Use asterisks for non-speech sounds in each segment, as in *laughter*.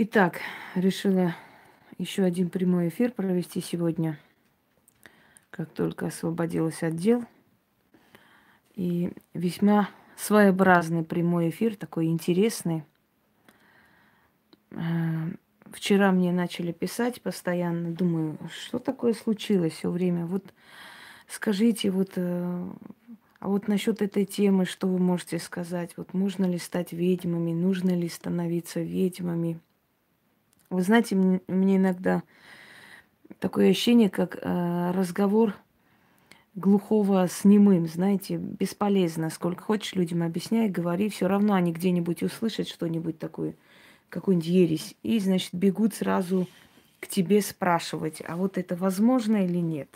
Итак, решила еще один прямой эфир провести сегодня, как только освободилась от дел. И весьма своеобразный прямой эфир, такой интересный. Э, вчера мне начали писать постоянно, думаю, что такое случилось все время. Вот скажите, вот, э, а вот насчет этой темы, что вы можете сказать? Вот можно ли стать ведьмами, нужно ли становиться ведьмами? Вы знаете, мне иногда такое ощущение, как э, разговор глухого с немым, знаете, бесполезно. Сколько хочешь людям объясняй, говори, все равно они где-нибудь услышат что-нибудь такое, какую-нибудь ересь, и, значит, бегут сразу к тебе спрашивать, а вот это возможно или нет.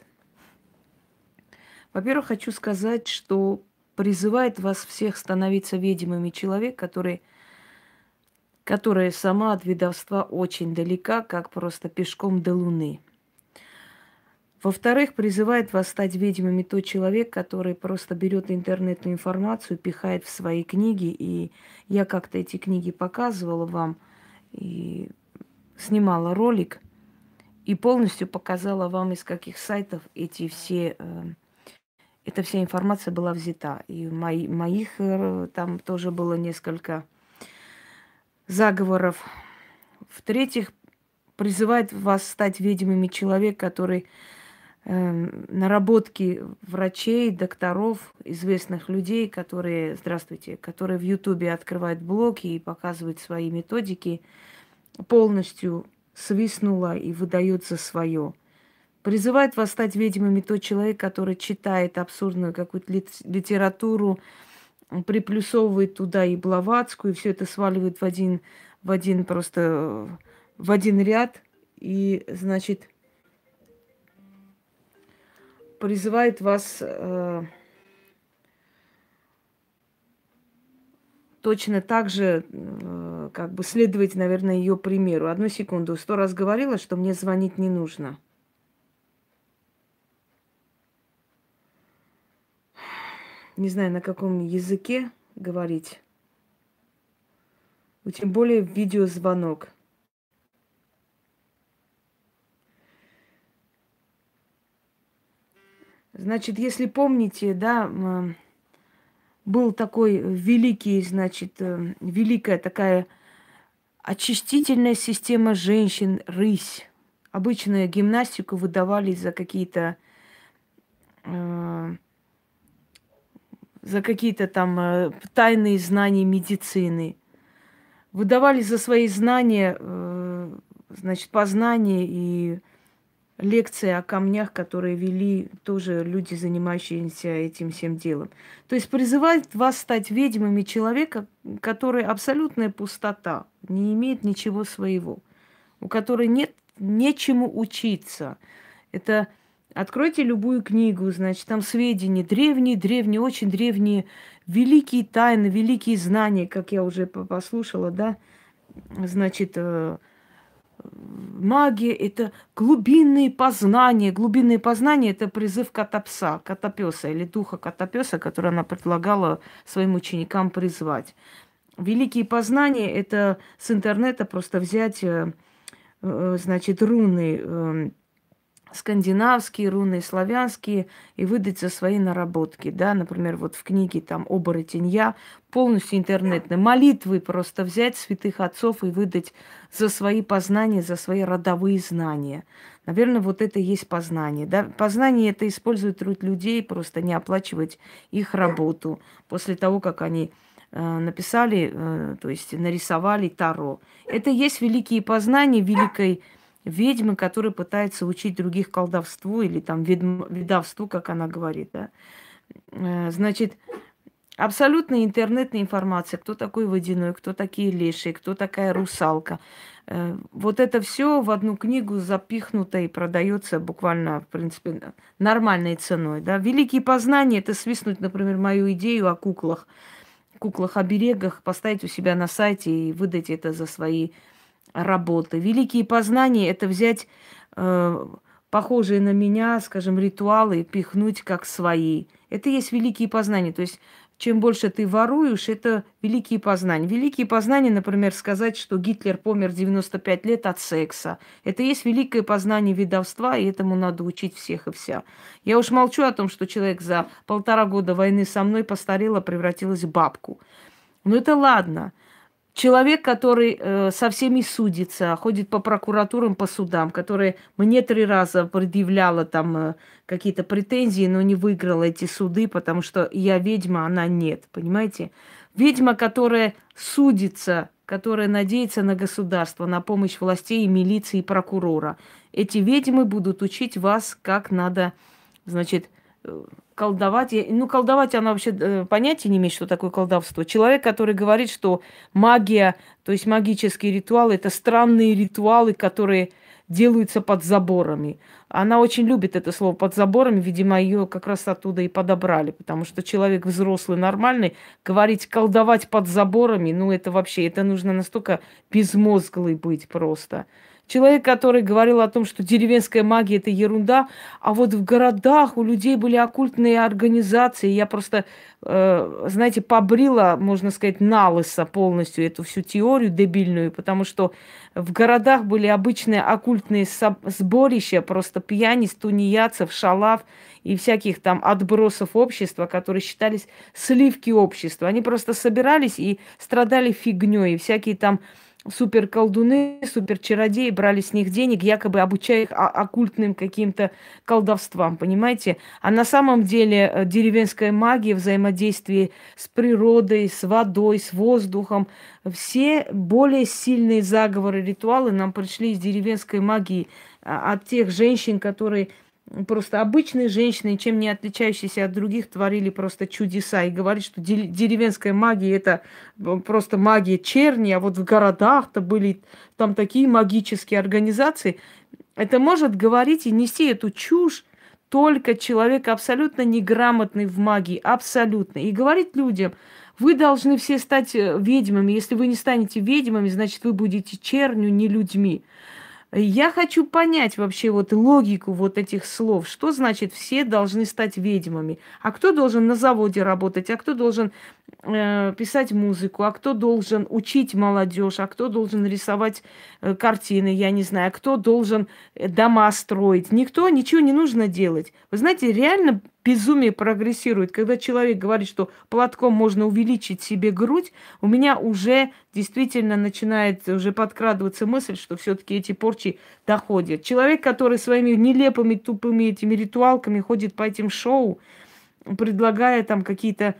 Во-первых, хочу сказать, что призывает вас всех становиться ведьмами человек, который которая сама от ведовства очень далека, как просто пешком до Луны. Во-вторых, призывает вас стать ведьмами тот человек, который просто берет интернетную информацию, пихает в свои книги. И я как-то эти книги показывала вам и снимала ролик и полностью показала вам, из каких сайтов эти все, э, эта вся информация была взята. И мои, моих э, там тоже было несколько заговоров. В-третьих, призывает вас стать ведьмами человек, который э, наработки врачей, докторов, известных людей, которые, здравствуйте, которые в Ютубе открывают блоги и показывают свои методики, полностью свистнула и выдает за свое. Призывает вас стать ведьмами тот человек, который читает абсурдную какую-то литературу, приплюсовывает туда и Блаватскую, и все это сваливает в один, в один просто в один ряд, и, значит, призывает вас э, точно так же, э, как бы следовать, наверное, ее примеру. Одну секунду. Сто раз говорила, что мне звонить не нужно. Не знаю, на каком языке говорить. Ну, тем более видеозвонок. Значит, если помните, да, был такой великий, значит, э, великая такая очистительная система женщин, рысь. Обычную гимнастику выдавали за какие-то э, за какие-то там э, тайные знания медицины. Выдавали за свои знания, э, значит, познания и лекции о камнях, которые вели тоже люди, занимающиеся этим всем делом. То есть призывает вас стать ведьмами человека, который абсолютная пустота, не имеет ничего своего, у которой нет нечему учиться. Это Откройте любую книгу, значит, там сведения, древние, древние, очень древние, великие тайны, великие знания, как я уже послушала, да, значит, э, магия – это глубинные познания. Глубинные познания – это призыв котопса, котопеса или духа котопеса, который она предлагала своим ученикам призвать. Великие познания – это с интернета просто взять, э, э, значит, руны, скандинавские руны, славянские, и выдать за свои наработки, да, например, вот в книге там «Оборотень я», полностью интернетные молитвы просто взять святых отцов и выдать за свои познания, за свои родовые знания. Наверное, вот это и есть познание. Да? Познание это использует труд людей, просто не оплачивать их работу после того, как они э, написали, э, то есть нарисовали Таро. Это есть великие познания великой ведьмы, которые пытаются учить других колдовству или там ведм, ведовству, как она говорит, да. Э, значит, абсолютно интернетная информация, кто такой водяной, кто такие лешие, кто такая русалка. Э, вот это все в одну книгу запихнуто и продается буквально, в принципе, нормальной ценой. Да? Великие познания – это свистнуть, например, мою идею о куклах, куклах-оберегах, поставить у себя на сайте и выдать это за свои работы. Великие познания – это взять э, похожие на меня, скажем, ритуалы и пихнуть как свои. Это и есть великие познания. То есть чем больше ты воруешь, это великие познания. Великие познания, например, сказать, что Гитлер помер 95 лет от секса. Это есть великое познание видовства, и этому надо учить всех и вся. Я уж молчу о том, что человек за полтора года войны со мной постарел, превратилась в бабку. Но это ладно. Человек, который э, со всеми судится, ходит по прокуратурам, по судам, который мне три раза предъявляла там э, какие-то претензии, но не выиграла эти суды, потому что я ведьма, она нет, понимаете? Ведьма, которая судится, которая надеется на государство, на помощь властей, милиции и прокурора. Эти ведьмы будут учить вас, как надо, значит, э, колдовать. Ну, колдовать она вообще э, понятия не имеет, что такое колдовство. Человек, который говорит, что магия, то есть магические ритуалы, это странные ритуалы, которые делаются под заборами. Она очень любит это слово под заборами, видимо, ее как раз оттуда и подобрали, потому что человек взрослый, нормальный, говорить колдовать под заборами, ну это вообще, это нужно настолько безмозглый быть просто. Человек, который говорил о том, что деревенская магия это ерунда, а вот в городах у людей были оккультные организации. Я просто, э, знаете, побрила, можно сказать, налысо полностью эту всю теорию дебильную, потому что в городах были обычные оккультные сборища, просто пьяниц, тунеядцев, шалав и всяких там отбросов общества, которые считались сливки общества. Они просто собирались и страдали фигней, всякие там супер колдуны, супер чародеи брали с них денег, якобы обучая их оккультным каким-то колдовствам, понимаете? А на самом деле э, деревенская магия, взаимодействие с природой, с водой, с воздухом, все более сильные заговоры, ритуалы нам пришли из деревенской магии, а, от тех женщин, которые просто обычные женщины, чем не отличающиеся от других, творили просто чудеса. И говорит, что деревенская магия это просто магия черни, а вот в городах-то были там такие магические организации. Это может говорить и нести эту чушь только человек абсолютно неграмотный в магии, абсолютно. И говорить людям, вы должны все стать э, ведьмами. Если вы не станете ведьмами, значит, вы будете чернью, не людьми. Я хочу понять вообще вот логику вот этих слов. Что значит все должны стать ведьмами? А кто должен на заводе работать? А кто должен писать музыку? А кто должен учить молодежь? А кто должен рисовать э, картины? Я не знаю. А кто должен э, дома строить? Никто, ничего не нужно делать. Вы знаете, реально безумие прогрессирует. Когда человек говорит, что платком можно увеличить себе грудь, у меня уже действительно начинает уже подкрадываться мысль, что все-таки эти порчи доходят. Человек, который своими нелепыми, тупыми этими ритуалками ходит по этим шоу, предлагая там какие-то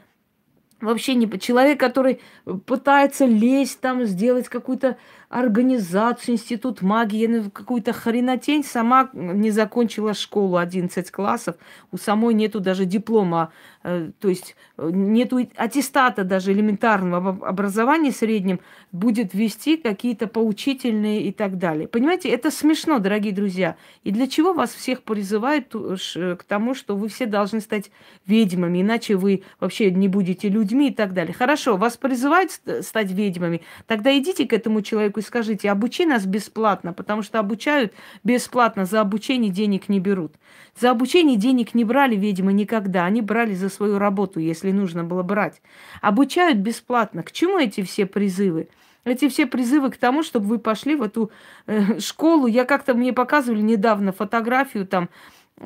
вообще не человек, который пытается лезть там, сделать какую-то организацию, институт магии, ну, какую-то хренотень, сама не закончила школу 11 классов, у самой нету даже диплома, э, то есть э, нету аттестата даже элементарного образования среднем, будет вести какие-то поучительные и так далее. Понимаете, это смешно, дорогие друзья. И для чего вас всех призывают к тому, что вы все должны стать ведьмами, иначе вы вообще не будете людьми и так далее. Хорошо, вас призывают стать ведьмами, тогда идите к этому человеку и скажите, обучи нас бесплатно, потому что обучают бесплатно, за обучение денег не берут. За обучение денег не брали, видимо, никогда. Они брали за свою работу, если нужно было брать. Обучают бесплатно. К чему эти все призывы? Эти все призывы к тому, чтобы вы пошли в эту э, школу. Я как-то мне показывали недавно фотографию там,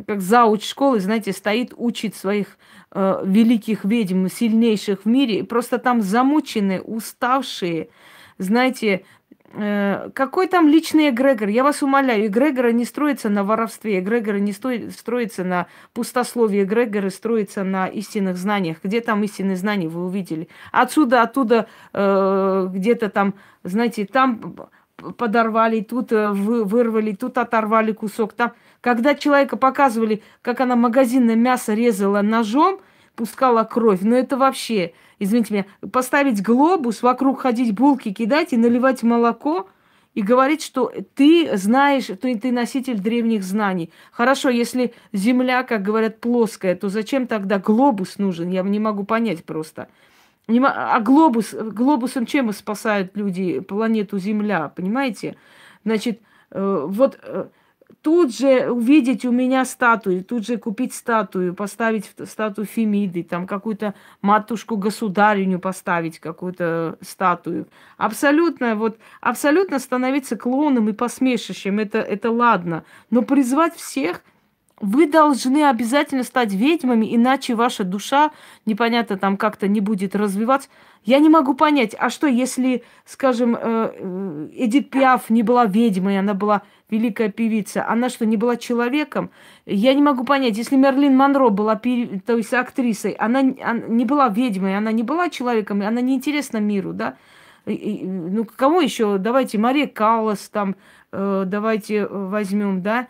как зауч школы, знаете, стоит, учит своих э, великих ведьм, сильнейших в мире, просто там замученные, уставшие, знаете, какой там личный эгрегор? Я вас умоляю, эгрегоры не строится на воровстве, эгрегоры не строятся на пустословии, эгрегоры строятся на истинных знаниях. Где там истинные знания, вы увидели? Отсюда, оттуда, э, где-то там, знаете, там подорвали, тут э, вырвали, тут оторвали кусок. Там, когда человека показывали, как она магазинное мясо резала ножом, пускала кровь, ну это вообще извините меня, поставить глобус, вокруг ходить булки кидать и наливать молоко и говорить, что ты знаешь, что ты носитель древних знаний. Хорошо, если Земля, как говорят, плоская, то зачем тогда глобус нужен? Я не могу понять просто. А глобус, глобусом чем спасают люди планету Земля, понимаете? Значит, э, вот э, тут же увидеть у меня статую, тут же купить статую, поставить статую Фемиды, там какую-то матушку-государиню поставить, какую-то статую. Абсолютно, вот, абсолютно становиться клоном и посмешищем, это, это ладно. Но призвать всех – вы должны обязательно стать ведьмами, иначе ваша душа, непонятно, там как-то не будет развиваться. Я не могу понять, а что, если, скажем, э, э, Эдит Пиаф не была ведьмой, она была великая певица, она что, не была человеком? Я не могу понять, если Мерлин Монро была, то есть актрисой, она, не была ведьмой, она не была человеком, она не интересна миру, да? Ну, кого еще? Давайте Мария Каллас там, э, давайте возьмем, да?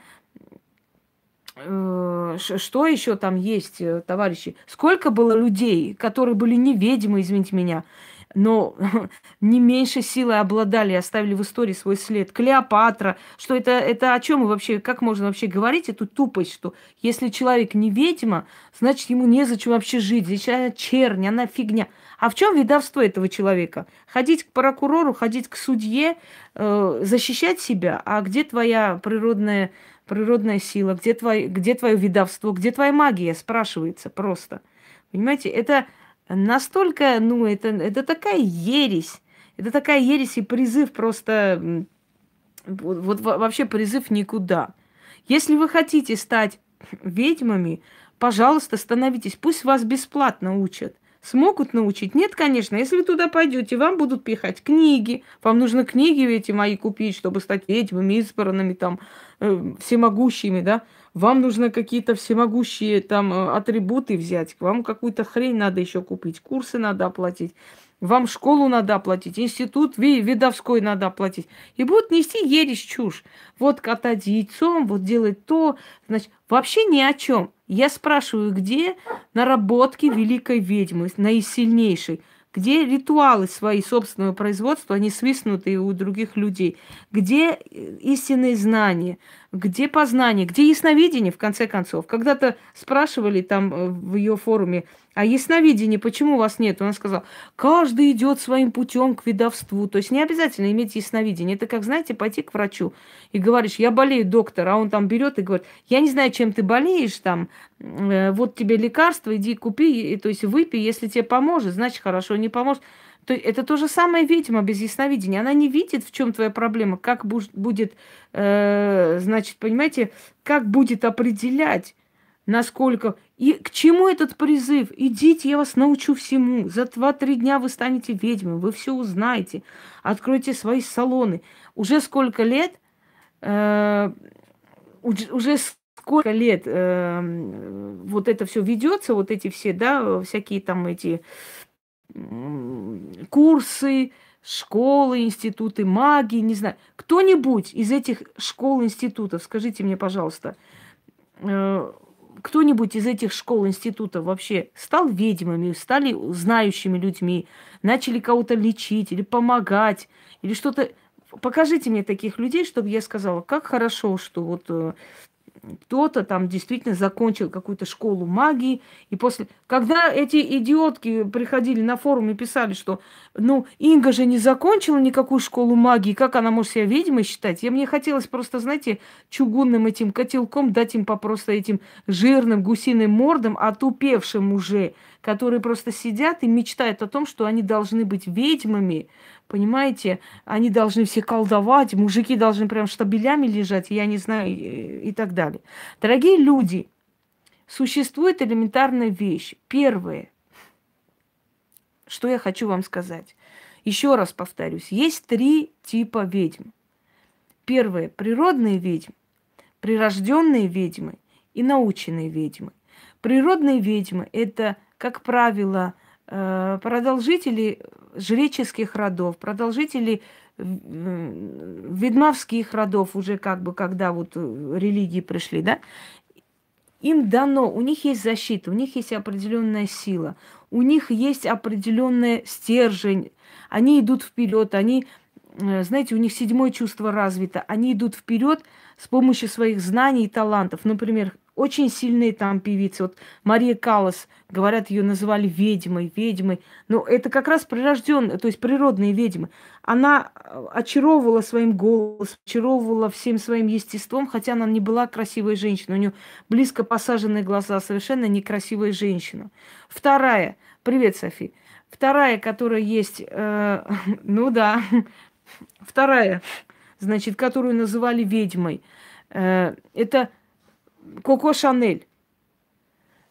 Э, что еще там есть, э, товарищи? Сколько было людей, которые были не ведьмы, извините меня, но *laughs* не меньше силы обладали, оставили в истории свой след. Клеопатра, что это, это о чем вообще, как можно вообще говорить эту тупость, что если человек не ведьма, значит ему незачем вообще жить, значит она чернь, она фигня. А в чем ведовство этого человека? Ходить к прокурору, ходить к судье, э, защищать себя, а где твоя природная природная сила, где, твой, где твое видовство, где твоя магия, спрашивается просто. Понимаете, это настолько, ну, это, это такая ересь. Это такая ересь и призыв просто, вот, вот вообще призыв никуда. Если вы хотите стать ведьмами, пожалуйста, становитесь. Пусть вас бесплатно учат. Смогут научить? Нет, конечно. Если вы туда пойдете, вам будут пихать книги. Вам нужно книги эти мои купить, чтобы стать ведьмами, избранными, там, э, всемогущими, да. Вам нужно какие-то всемогущие там э, атрибуты взять. Вам какую-то хрень надо еще купить. Курсы надо оплатить. Вам школу надо оплатить, институт видовской надо оплатить. И будут нести ересь чушь. Вот катать яйцом, вот делать то. Значит, вообще ни о чем. Я спрашиваю, где наработки великой ведьмы, наисильнейшей? Где ритуалы свои собственного производства, они свистнутые у других людей? Где истинные знания? Где познание? Где ясновидение, в конце концов? Когда-то спрашивали там э, в ее форуме, а ясновидение, почему у вас нет? Он сказал, каждый идет своим путем к видовству. То есть не обязательно иметь ясновидение. Это как, знаете, пойти к врачу и говоришь, я болею, доктор, а он там берет и говорит, я не знаю, чем ты болеешь, там, э, вот тебе лекарство, иди купи, то есть выпей, если тебе поможет, значит хорошо, не поможет. То это то же самое ведьма без ясновидения. Она не видит, в чем твоя проблема, как будет, э, значит, понимаете, как будет определять насколько... И к чему этот призыв? Идите, я вас научу всему. За два-три дня вы станете ведьмой, вы все узнаете. Откройте свои салоны. Уже сколько лет... Э, уже сколько лет э, вот это все ведется, вот эти все, да, всякие там эти курсы, школы, институты магии, не знаю. Кто-нибудь из этих школ, институтов, скажите мне, пожалуйста, э, кто-нибудь из этих школ, институтов вообще стал ведьмами, стали знающими людьми, начали кого-то лечить или помогать, или что-то... Покажите мне таких людей, чтобы я сказала, как хорошо, что вот э, кто-то там действительно закончил какую-то школу магии, и после... Когда эти идиотки приходили на форум и писали, что, ну, Инга же не закончила никакую школу магии, как она может себя ведьмой считать? Я мне хотелось просто, знаете, чугунным этим котелком дать им по просто этим жирным гусиным мордам, отупевшим уже, которые просто сидят и мечтают о том, что они должны быть ведьмами, Понимаете, они должны все колдовать, мужики должны прям штабелями лежать, я не знаю, и, так далее. Дорогие люди, существует элементарная вещь. Первое, что я хочу вам сказать. Еще раз повторюсь, есть три типа ведьм. Первое – природные ведьмы, прирожденные ведьмы и наученные ведьмы. Природные ведьмы – это, как правило, Э, продолжители жреческих родов, продолжители ведьмовских родов, уже как бы, когда вот э, религии пришли, да, им дано, у них есть защита, у них есть определенная сила, у них есть определенный стержень, они идут вперед, они, э, знаете, у них седьмое чувство развито, они идут вперед с помощью своих знаний и талантов. Например, очень сильные там певицы. Вот Мария Калас, говорят, ее называли ведьмой, ведьмой. Но это как раз прирожденные, то есть природные ведьмы. Она э, очаровывала своим голосом, очаровывала всем своим естеством, хотя она не была красивой женщиной. У нее близко посаженные глаза, совершенно некрасивая женщина. Вторая. Привет, Софи. Вторая, которая есть, э, *laughs* ну да, *laughs* вторая, значит, которую называли ведьмой, э, это Коко Шанель.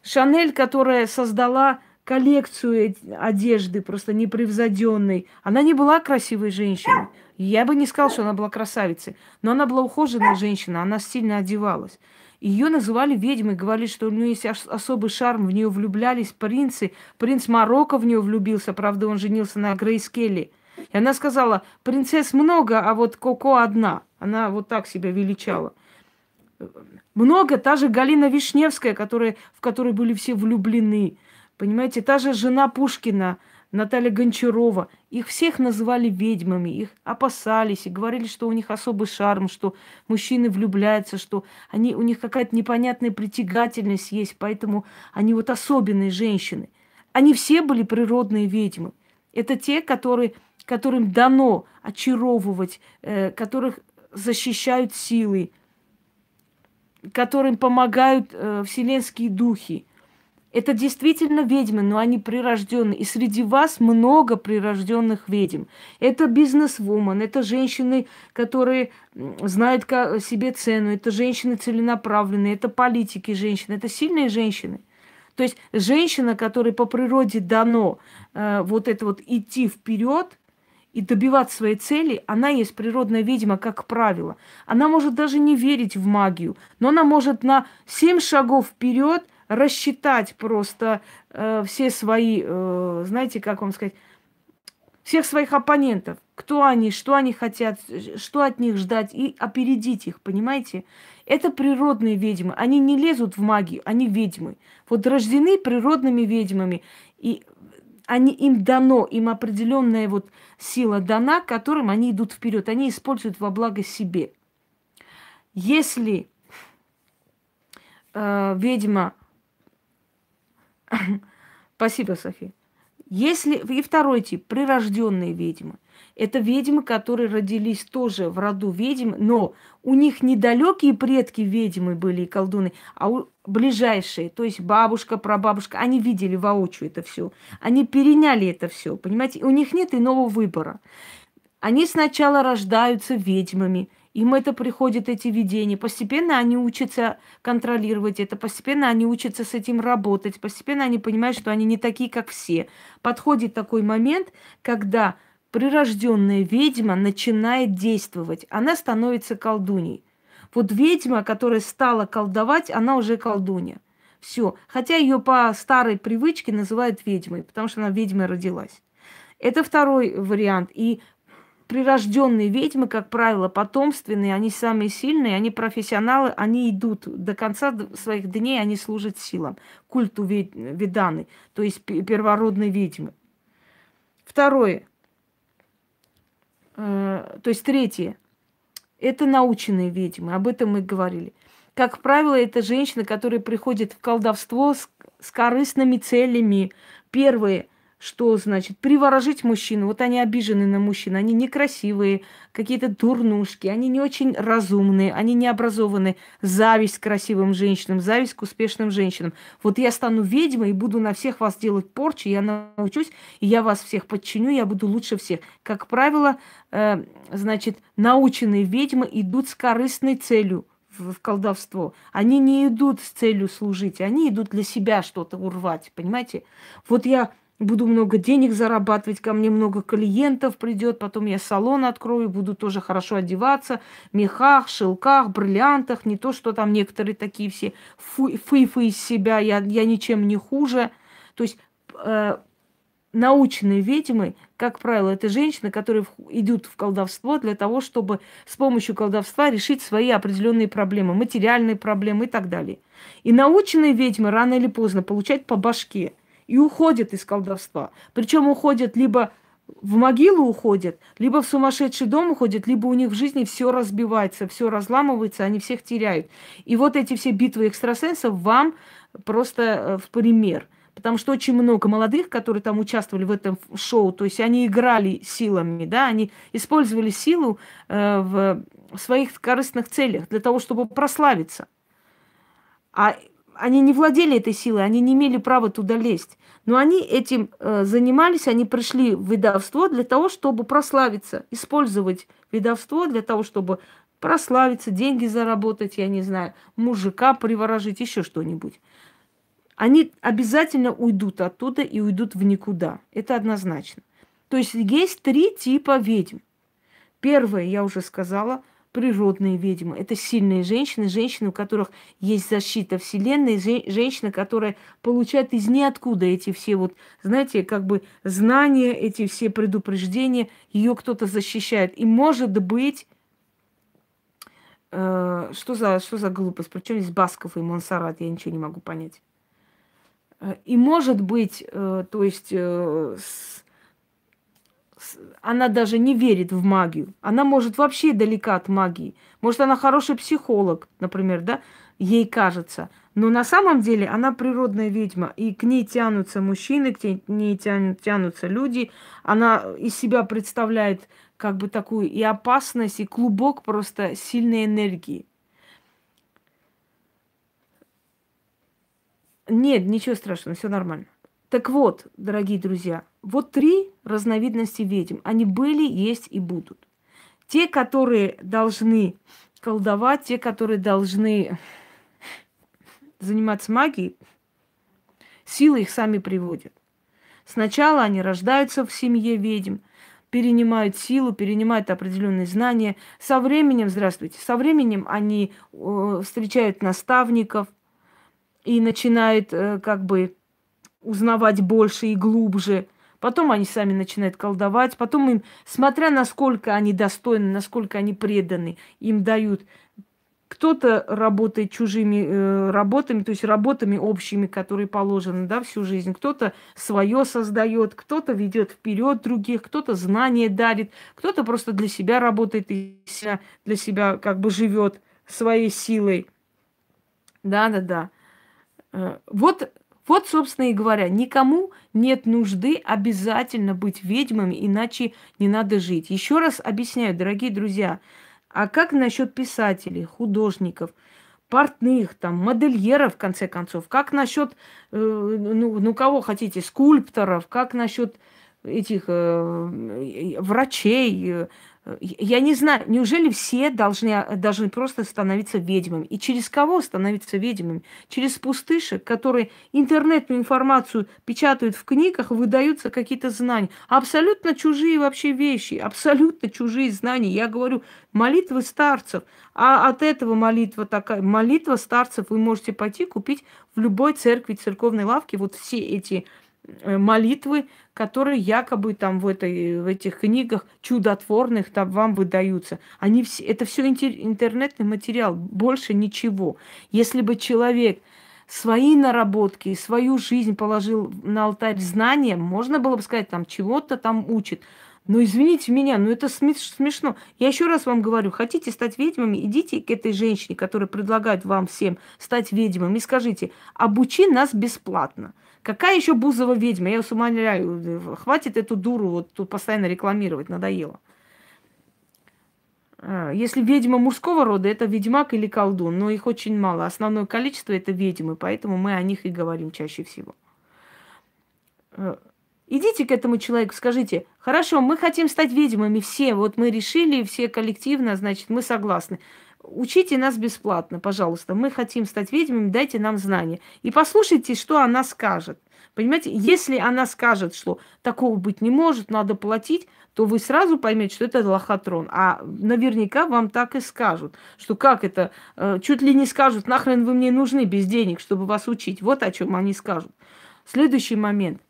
Шанель, которая создала коллекцию одежды, просто непревзойденной. Она не была красивой женщиной. Я бы не сказала, что она была красавицей. Но она была ухоженная женщина, она сильно одевалась. Ее называли ведьмой, говорили, что у нее есть особый шарм, в нее влюблялись принцы. Принц Марокко в нее влюбился, правда, он женился на Грейс Келли. И она сказала, принцесс много, а вот Коко одна. Она вот так себя величала. Много, та же Галина Вишневская, которая, в которой были все влюблены. Понимаете, та же жена Пушкина, Наталья Гончарова. Их всех называли ведьмами, их опасались и говорили, что у них особый шарм, что мужчины влюбляются, что они, у них какая-то непонятная притягательность есть, поэтому они вот особенные женщины. Они все были природные ведьмы. Это те, которые, которым дано очаровывать, э, которых защищают силы, которым помогают э, вселенские духи. Это действительно ведьмы, но они прирожденные. И среди вас много прирожденных ведьм. Это бизнес-вумен, это женщины, которые знают себе цену, это женщины целенаправленные, это политики женщины, это сильные женщины. То есть женщина, которой по природе дано э, вот это вот идти вперед, и добиваться своей цели, она есть природная ведьма, как правило. Она может даже не верить в магию, но она может на семь шагов вперед рассчитать просто э, все свои, э, знаете, как вам сказать, всех своих оппонентов, кто они, что они хотят, что от них ждать, и опередить их, понимаете? Это природные ведьмы. Они не лезут в магию, они ведьмы. Вот рождены природными ведьмами. И они, им дано, им определенная вот сила дана, которым они идут вперед, они используют во благо себе. Если э, ведьма... *coughs* Спасибо, София. Если и второй тип, прирожденные ведьмы. Это ведьмы, которые родились тоже в роду ведьм, но у них недалекие предки ведьмы были и колдуны, а у ближайшие, то есть бабушка, прабабушка, они видели воочию это все. Они переняли это все, понимаете? У них нет иного выбора. Они сначала рождаются ведьмами, им это приходит, эти видения. Постепенно они учатся контролировать это, постепенно они учатся с этим работать, постепенно они понимают, что они не такие, как все. Подходит такой момент, когда прирожденная ведьма начинает действовать, она становится колдуней. Вот ведьма, которая стала колдовать, она уже колдунья. Все. Хотя ее по старой привычке называют ведьмой, потому что она ведьмой родилась. Это второй вариант. И прирожденные ведьмы, как правило, потомственные, они самые сильные, они профессионалы, они идут до конца своих дней, они служат силам, культу веданы, то есть первородной ведьмы. Второе. Э, то есть третье. Это наученные ведьмы, об этом мы говорили. Как правило, это женщины, которые приходят в колдовство с, с корыстными целями. Первое – что значит приворожить мужчину. Вот они обижены на мужчин, они некрасивые, какие-то дурнушки, они не очень разумные, они не образованные. Зависть к красивым женщинам, зависть к успешным женщинам. Вот я стану ведьмой и буду на всех вас делать порчи, я научусь, и я вас всех подчиню, я буду лучше всех. Как правило, э, значит, наученные ведьмы идут с корыстной целью в колдовство. Они не идут с целью служить, они идут для себя что-то урвать, понимаете? Вот я буду много денег зарабатывать, ко мне много клиентов придет, потом я салон открою, буду тоже хорошо одеваться, в мехах, шелках, бриллиантах, не то, что там некоторые такие все фыфы из себя, я, я ничем не хуже. То есть э, научные ведьмы, как правило, это женщины, которые идут в колдовство для того, чтобы с помощью колдовства решить свои определенные проблемы, материальные проблемы и так далее. И наученные ведьмы рано или поздно получают по башке – и уходят из колдовства. Причем уходят либо в могилу уходят, либо в сумасшедший дом уходят, либо у них в жизни все разбивается, все разламывается, они всех теряют. И вот эти все битвы экстрасенсов вам просто э, в пример. Потому что очень много молодых, которые там участвовали в этом шоу, то есть они играли силами, да, они использовали силу э, в своих корыстных целях для того, чтобы прославиться. А они не владели этой силой, они не имели права туда лезть. Но они этим э, занимались, они пришли в ведовство для того, чтобы прославиться, использовать ведовство для того, чтобы прославиться, деньги заработать, я не знаю, мужика приворожить, еще что-нибудь. Они обязательно уйдут оттуда и уйдут в никуда. Это однозначно. То есть есть три типа ведьм. Первое, я уже сказала – природные ведьмы. Это сильные женщины, женщины, у которых есть защита Вселенной, женщины, которые получают из ниоткуда эти все вот, знаете, как бы знания, эти все предупреждения, ее кто-то защищает. И может быть, э, что, за, что за глупость, причем здесь Басков и Монсарат, я ничего не могу понять. Э, и может быть, э, то есть э, она даже не верит в магию. Она может вообще далека от магии. Может, она хороший психолог, например, да, ей кажется. Но на самом деле она природная ведьма, и к ней тянутся мужчины, к ней тянутся люди. Она из себя представляет как бы такую и опасность, и клубок просто сильной энергии. Нет, ничего страшного, все нормально. Так вот, дорогие друзья, вот три разновидности ведьм. Они были, есть и будут. Те, которые должны колдовать, те, которые должны заниматься магией, силы их сами приводят. Сначала они рождаются в семье ведьм, перенимают силу, перенимают определенные знания. Со временем, здравствуйте, со временем они э, встречают наставников и начинают э, как бы узнавать больше и глубже. Потом они сами начинают колдовать. Потом им, смотря насколько они достойны, насколько они преданы, им дают. Кто-то работает чужими э, работами, то есть работами общими, которые положены да, всю жизнь. Кто-то свое создает, кто-то ведет вперед других, кто-то знания дарит, кто-то просто для себя работает и для себя как бы живет своей силой. Да, да, да. Э, вот вот, собственно и говоря, никому нет нужды обязательно быть ведьмами, иначе не надо жить. Еще раз объясняю, дорогие друзья, а как насчет писателей, художников, портных, там, модельеров, в конце концов? Как насчет, э, ну, ну, кого хотите, скульпторов? Как насчет этих э, врачей, я не знаю, неужели все должны, должны просто становиться ведьмами? И через кого становиться ведьмами? Через пустышек, которые интернетную информацию печатают в книгах, выдаются какие-то знания. Абсолютно чужие вообще вещи, абсолютно чужие знания. Я говорю, молитвы старцев. А от этого молитва такая, молитва старцев вы можете пойти купить в любой церкви, церковной лавке. Вот все эти Э, молитвы, которые якобы там в, этой, в этих книгах чудотворных там вам выдаются. Они все, это все интернетный материал, больше ничего. Если бы человек свои наработки, свою жизнь положил на алтарь знания, можно было бы сказать, там чего-то там учит. Но извините меня, ну это смешно. Я еще раз вам говорю, хотите стать ведьмами, идите к этой женщине, которая предлагает вам всем стать ведьмами, и скажите, обучи нас бесплатно. Какая еще Бузова ведьма? Я вас умоляю, хватит эту дуру вот тут постоянно рекламировать, надоело. А, если ведьма мужского рода, это ведьмак или колдун, но их очень мало. Основное количество это ведьмы, поэтому мы о них и говорим чаще всего. А, идите к этому человеку, скажите, хорошо, мы хотим стать ведьмами все, вот мы решили, все коллективно, значит, мы согласны учите нас бесплатно, пожалуйста. Мы хотим стать ведьмами, дайте нам знания. И послушайте, что она скажет. Понимаете, если она скажет, что такого быть не может, надо платить, то вы сразу поймете, что это лохотрон. А наверняка вам так и скажут, что как это, э, чуть ли не скажут, нахрен вы мне нужны без денег, чтобы вас учить. Вот о чем они скажут. Следующий момент.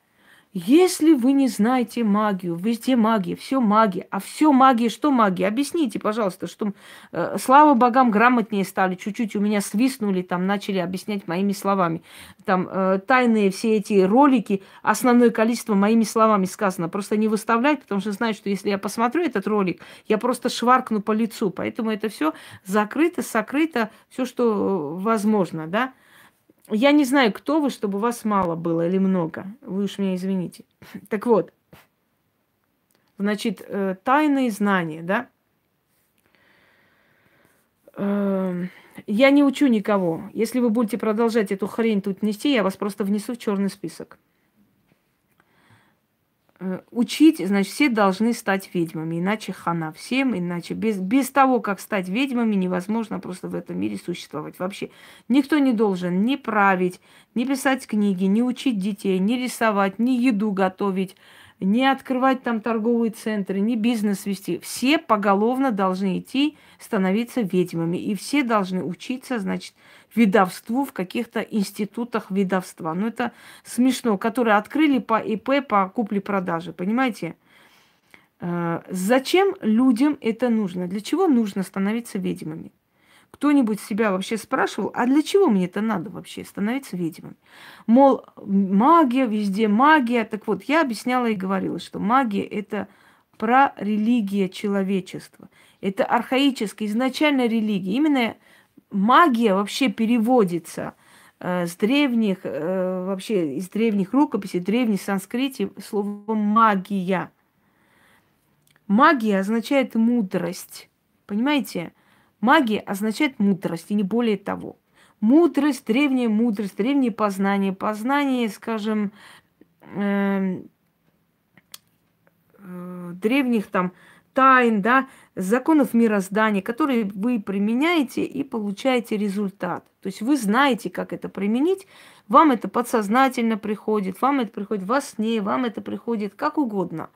Если вы не знаете магию, везде магия, все магия, а все магия, что магия? Объясните, пожалуйста, что э, слава богам грамотнее стали, чуть-чуть у меня свистнули, там начали объяснять моими словами. Там э, тайные все эти ролики, основное количество моими словами сказано. Просто не выставлять, потому что знаю, что если я посмотрю этот ролик, я просто шваркну по лицу. Поэтому это все закрыто, сокрыто, все, что э, возможно, да. Я не знаю, кто вы, чтобы вас мало было или много. Вы уж меня извините. *laughs* Так вот, значит, э, тайные знания, да? Эм, я не учу никого. Если вы будете продолжать эту хрень тут нести, я вас просто внесу в черный список. Э, учить, значит, все должны стать ведьмами, иначе хана всем, иначе без, без того, как стать ведьмами, невозможно просто в этом мире существовать. Вообще никто не должен ни править, ни писать книги, ни учить детей, ни рисовать, ни еду готовить, не открывать там торговые центры, не бизнес вести. Все поголовно должны идти становиться ведьмами. И все должны учиться, значит, видовству в каких-то институтах видовства. Ну, это смешно, которые открыли по ИП, по купле-продаже, понимаете? Э, зачем людям это нужно? Для чего нужно становиться ведьмами? Кто-нибудь себя вообще спрашивал, а для чего мне это надо вообще, становиться ведьмой? Мол, магия, везде магия. Так вот, я объясняла и говорила, что магия – это про религия человечества. Это архаическая, изначально религия. Именно магия вообще переводится э, с древних, э, вообще из древних рукописей, древней санскрите словом магия. Магия означает мудрость. Понимаете? Магия означает мудрость, и не более того. Мудрость, древняя мудрость, древнее познание, познание, скажем, э, э, древних там тайн, да, законов мироздания, которые вы применяете и получаете результат. То есть вы знаете, как это применить, вам это подсознательно приходит, вам это приходит во сне, вам это приходит как угодно.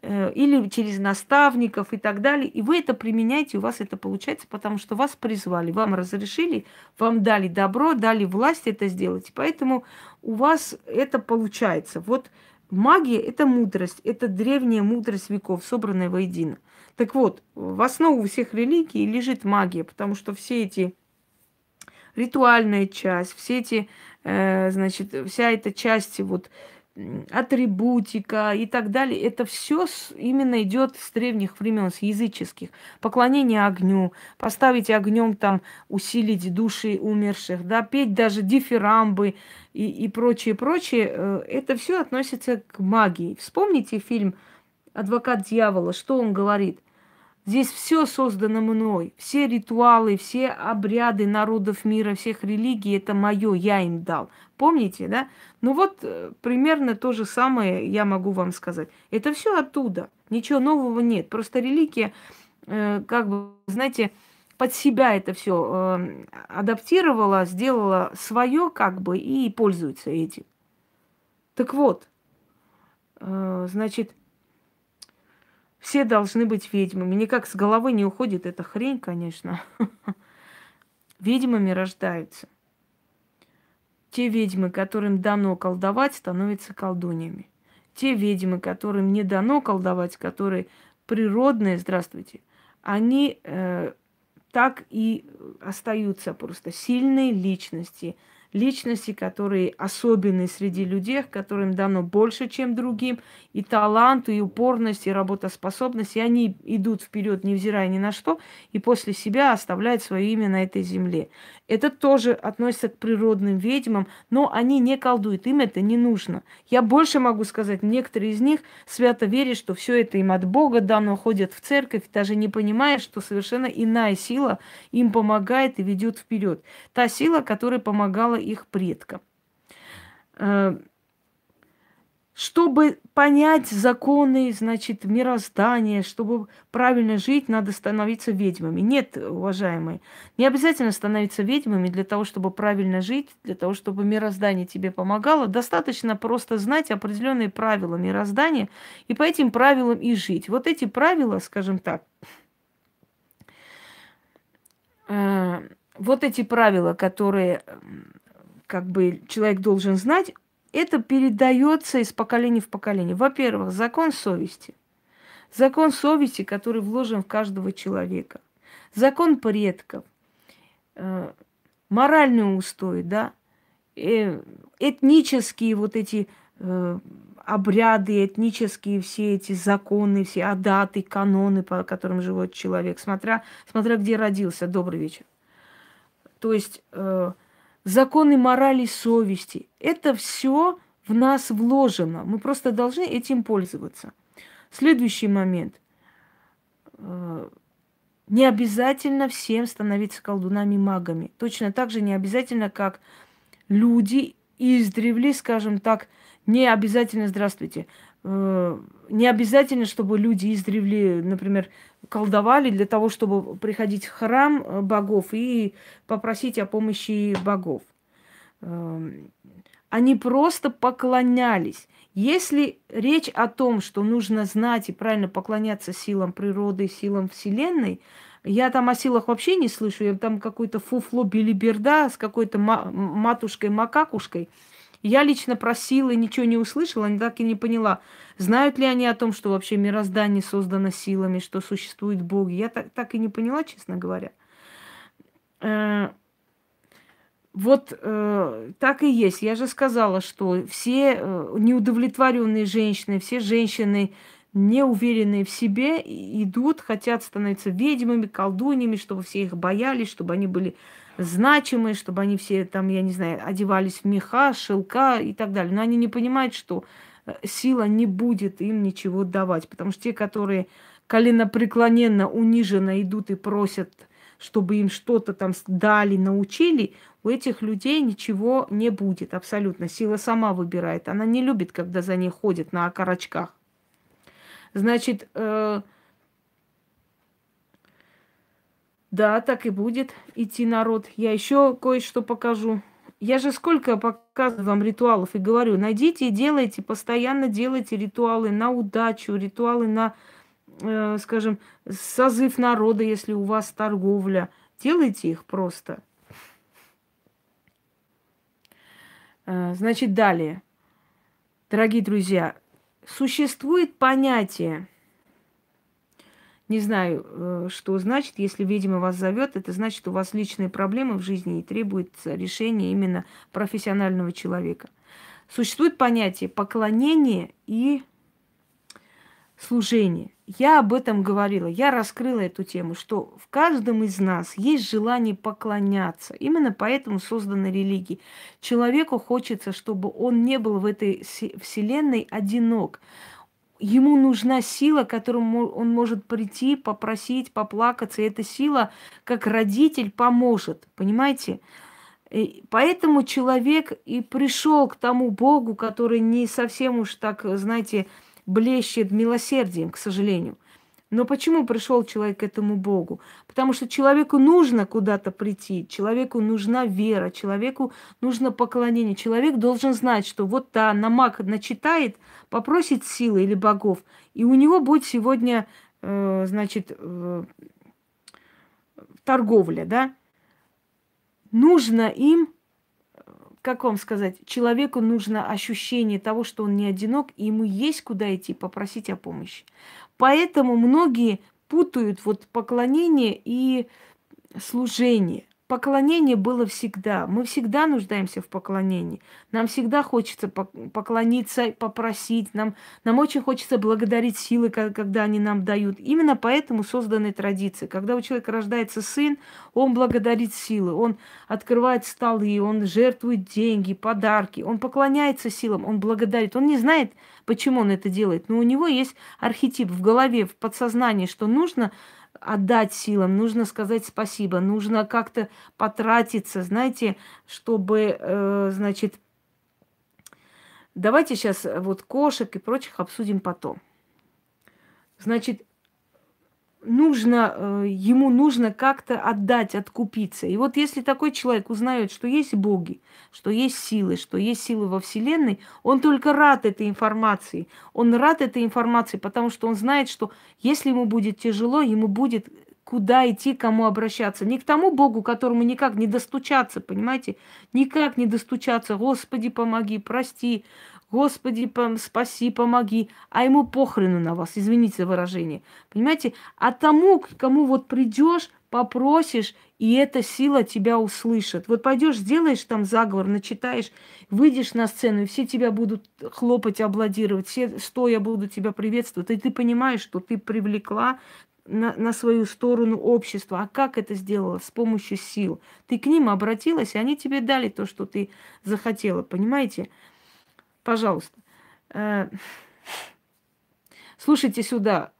Э, или через наставников и так далее. И вы это применяете, у вас это получается, потому что вас призвали, вам разрешили, вам дали добро, дали власть это сделать. Поэтому у вас это получается. Вот магия – это мудрость, это древняя мудрость веков, собранная воедино. Так вот, в основу всех религий лежит магия, потому что все эти ритуальная часть, все эти, э, значит, вся эта часть вот атрибутика и так далее. Это все именно идет с древних времен, с языческих. Поклонение огню, поставить огнем там, усилить души умерших, да, петь даже дифирамбы и, и прочее, прочее. Э, это все относится к магии. Вспомните фильм «Адвокат дьявола», что он говорит? Здесь все создано мной, все ритуалы, все обряды народов мира, всех религий, это мое, я им дал. Помните, да? Ну вот э, примерно то же самое я могу вам сказать. Это все оттуда, ничего нового нет. Просто религия, э, как бы, знаете, под себя это все э, адаптировала, сделала свое, как бы, и пользуется этим. Так вот, э, значит, все должны быть ведьмами. Никак с головы не уходит эта хрень, конечно. *laughs* Ведьмами рождаются. Те ведьмы, которым дано колдовать, становятся колдуньями. Те ведьмы, которым не дано колдовать, которые природные, здравствуйте, они э, так и остаются просто сильные личности – личности, которые особенные среди людей, которым дано больше, чем другим, и талант, и упорность, и работоспособность, и они идут вперед, невзирая ни на что, и после себя оставляют свое имя на этой земле. Это тоже относится к природным ведьмам, но они не колдуют, им это не нужно. Я больше могу сказать, некоторые из них свято верят, что все это им от Бога дано, ходят в церковь, даже не понимая, что совершенно иная сила им помогает и ведет вперед. Та сила, которая помогала их предкам. Чтобы понять законы, значит, мироздания, чтобы правильно жить, надо становиться ведьмами. Нет, уважаемые, не обязательно становиться ведьмами для того, чтобы правильно жить, для того, чтобы мироздание тебе помогало. Достаточно просто знать определенные правила мироздания и по этим правилам и жить. Вот эти правила, скажем так, э, вот эти правила, которые как бы человек должен знать, это передается из поколения в поколение. Во-первых, закон совести. Закон совести, который вложен в каждого человека. Закон предков. Э, моральные устои, да. Э, этнические вот эти э, обряды, этнические все эти законы, все адаты, каноны, по которым живет человек, смотря, смотря где родился. Добрый вечер. То есть э, законы морали, совести. Это все в нас вложено. Мы просто должны этим пользоваться. Следующий момент. Э, не обязательно всем становиться колдунами-магами. Точно так же не обязательно, как люди издревле, скажем так, не обязательно, здравствуйте, не обязательно, чтобы люди издревле, например, колдовали для того, чтобы приходить в храм э, богов и попросить о помощи богов. Эм, они просто поклонялись. Если речь о том, что нужно знать и правильно поклоняться силам природы, силам Вселенной, я там о силах вообще не слышу. Я там какой-то фуфло билиберда с какой-то матушкой-макакушкой. Я лично про силы ничего не услышала, не так и не поняла, знают ли они о том, что вообще мироздание создано силами, что существуют боги. Я так, так и не поняла, честно говоря. Э, вот э, так и есть. Я же сказала, что все э, неудовлетворенные женщины, все женщины, неуверенные в себе, идут, хотят становиться ведьмами, колдуньями, чтобы все их боялись, чтобы они были значимые, чтобы они все там, я не знаю, одевались в меха, шелка и так далее. Но они не понимают, что э, сила не будет им ничего давать. Потому что те, которые коленопреклоненно, униженно идут и просят, чтобы им что-то там дали, научили, у этих людей ничего не будет абсолютно. Сила сама выбирает. Она не любит, когда за ней ходят на окорочках. Значит, э, Да, так и будет идти народ. Я еще кое-что покажу. Я же сколько показываю вам ритуалов и говорю, найдите и делайте, постоянно делайте ритуалы на удачу, ритуалы на, э, скажем, созыв народа, если у вас торговля. Делайте их просто. Э, значит, далее. Дорогие друзья, существует понятие – не знаю, э, что значит, если ведьма вас зовет, это значит, у вас личные проблемы в жизни и требуется решение именно профессионального человека. Существует понятие поклонение и служение. Я об этом говорила, я раскрыла эту тему, что в каждом из нас есть желание поклоняться. Именно поэтому созданы религии. Человеку хочется, чтобы он не был в этой вселенной одинок ему нужна сила, которую он может прийти, попросить, поплакаться. И эта сила, как родитель, поможет. Понимаете? И поэтому человек и пришел к тому Богу, который не совсем уж так, знаете, блещет милосердием, к сожалению. Но почему пришел человек к этому Богу? Потому что человеку нужно куда-то прийти, человеку нужна вера, человеку нужно поклонение. Человек должен знать, что вот та намак начитает, попросит силы или богов, и у него будет сегодня, э, значит, э, торговля, да? Нужно им как вам сказать, человеку нужно ощущение того, что он не одинок, и ему есть куда идти, попросить о помощи. Поэтому многие путают вот поклонение и служение. Поклонение было всегда. Мы всегда нуждаемся в поклонении. Нам всегда хочется поклониться, попросить. Нам, нам очень хочется благодарить силы, когда они нам дают. Именно поэтому созданы традиции. Когда у человека рождается сын, он благодарит силы. Он открывает столы, он жертвует деньги, подарки. Он поклоняется силам, он благодарит. Он не знает, почему он это делает. Но у него есть архетип в голове, в подсознании, что нужно отдать силам, нужно сказать спасибо, нужно как-то потратиться, знаете, чтобы, э, значит, давайте сейчас вот кошек и прочих обсудим потом. Значит, нужно, э, ему нужно как-то отдать, откупиться. И вот если такой человек узнает, что есть боги, что есть силы, что есть силы во Вселенной, он только рад этой информации. Он рад этой информации, потому что он знает, что если ему будет тяжело, ему будет куда идти, кому обращаться. Не к тому Богу, которому никак не достучаться, понимаете? Никак не достучаться. Господи, помоги, прости. Господи, пом- спаси, помоги. А ему похрену на вас, извините за выражение. Понимаете? А тому, к кому вот придешь, попросишь, и эта сила тебя услышит. Вот пойдешь, сделаешь там заговор, начитаешь, выйдешь на сцену, и все тебя будут хлопать, аплодировать, все стоя будут тебя приветствовать, и ты понимаешь, что ты привлекла на, на свою сторону общество. А как это сделала? С помощью сил. Ты к ним обратилась, и они тебе дали то, что ты захотела. Понимаете? Пожалуйста. Э, слушайте сюда.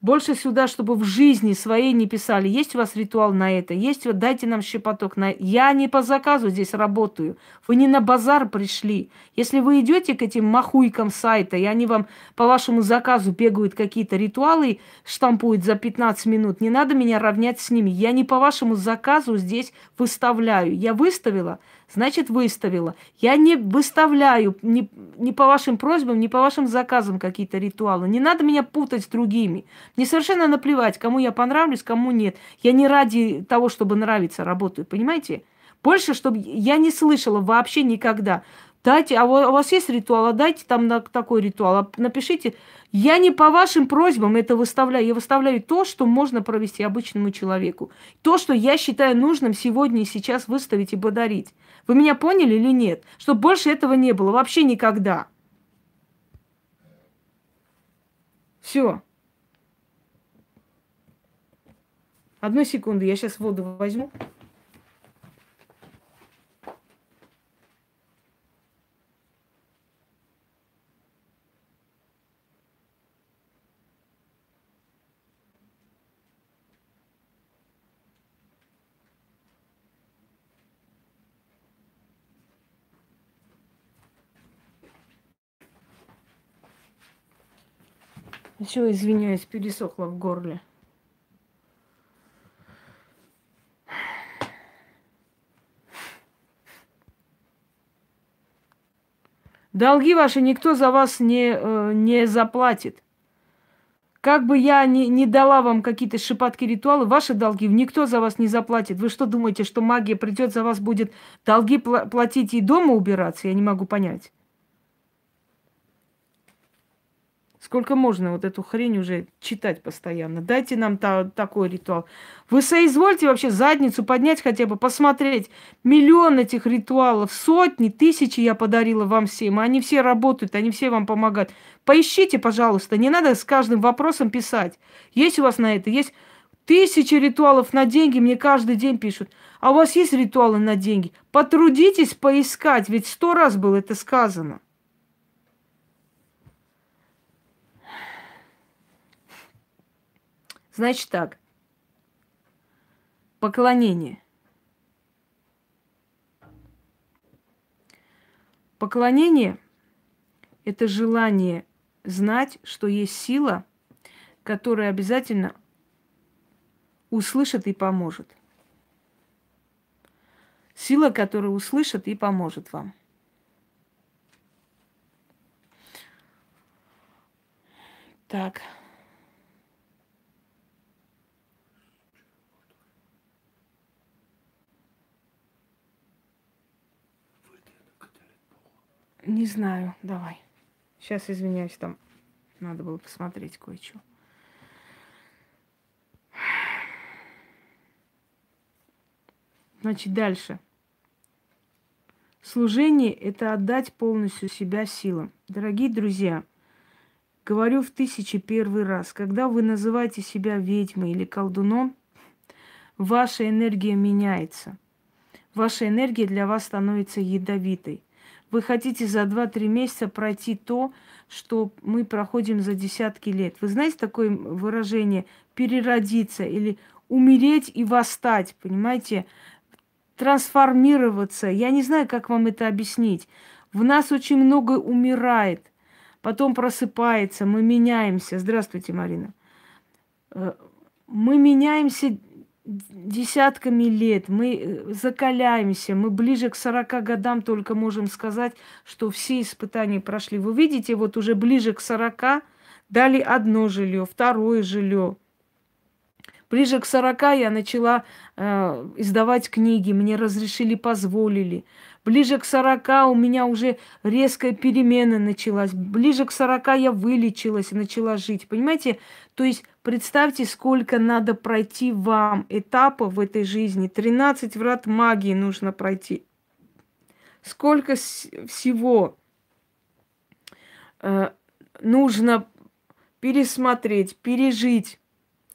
Больше сюда, чтобы в жизни своей не писали. Есть у вас ритуал на это? Есть вот дайте нам щепоток на Я не по заказу здесь работаю. Вы не на базар пришли. Если вы идете к этим махуйкам сайта, и они вам по вашему заказу бегают какие-то ритуалы, штампуют за 15 минут, не надо меня равнять с ними. Я не по вашему заказу здесь выставляю. Я выставила, значит выставила. Я не выставляю ни, ни по вашим просьбам, ни по вашим заказам какие-то ритуалы. Не надо меня путать с другими. Мне совершенно наплевать, кому я понравлюсь, кому нет. Я не ради того, чтобы нравиться, работаю, понимаете? Больше, чтобы я не слышала вообще никогда. Дайте, а у вас есть ритуал, а дайте там на такой ритуал, а напишите. Я не по вашим просьбам это выставляю, я выставляю то, что можно провести обычному человеку. То, что я считаю нужным сегодня и сейчас выставить и подарить. Вы меня поняли или нет? Чтобы больше этого не было, вообще никогда. Все. Одну секунду, я сейчас воду возьму. Еще извиняюсь, пересохло в горле. Долги ваши никто за вас не, э, не заплатит. Как бы я не, не дала вам какие-то шепотки ритуалы, ваши долги никто за вас не заплатит. Вы что думаете, что магия придет за вас, будет долги платить и дома убираться? Я не могу понять. Сколько можно вот эту хрень уже читать постоянно? Дайте нам та, такой ритуал. Вы соизвольте вообще задницу поднять хотя бы, посмотреть. Миллион этих ритуалов, сотни, тысячи я подарила вам всем. Они все работают, они все вам помогают. Поищите, пожалуйста, не надо с каждым вопросом писать. Есть у вас на это? Есть тысячи ритуалов на деньги, мне каждый день пишут. А у вас есть ритуалы на деньги? Потрудитесь поискать, ведь сто раз было это сказано. Значит так. Поклонение. Поклонение – это желание знать, что есть сила, которая обязательно услышит и поможет. Сила, которая услышит и поможет вам. Так. Не знаю, давай. Сейчас извиняюсь, там надо было посмотреть кое-что. Значит, дальше. Служение – это отдать полностью себя силам. Дорогие друзья, говорю в тысячи первый раз, когда вы называете себя ведьмой или колдуном, ваша энергия меняется. Ваша энергия для вас становится ядовитой. Вы хотите за 2-3 месяца пройти то, что мы проходим за десятки лет. Вы знаете такое выражение «переродиться» или «умереть и восстать», понимаете? Трансформироваться. Я не знаю, как вам это объяснить. В нас очень много умирает, потом просыпается, мы меняемся. Здравствуйте, Марина. Э, мы меняемся десятками лет, мы э, закаляемся, мы ближе к 40 годам только можем сказать, что все испытания прошли. Вы видите, вот уже ближе к 40 дали одно жилье, второе жилье. Ближе к 40 я начала э, издавать книги, мне разрешили, позволили. Ближе к 40 у меня уже резкая перемена началась. Ближе к 40 я вылечилась и начала жить. Понимаете? То есть представьте, сколько надо пройти вам этапов в этой жизни. 13 врат магии нужно пройти. Сколько всего э, нужно пересмотреть, пережить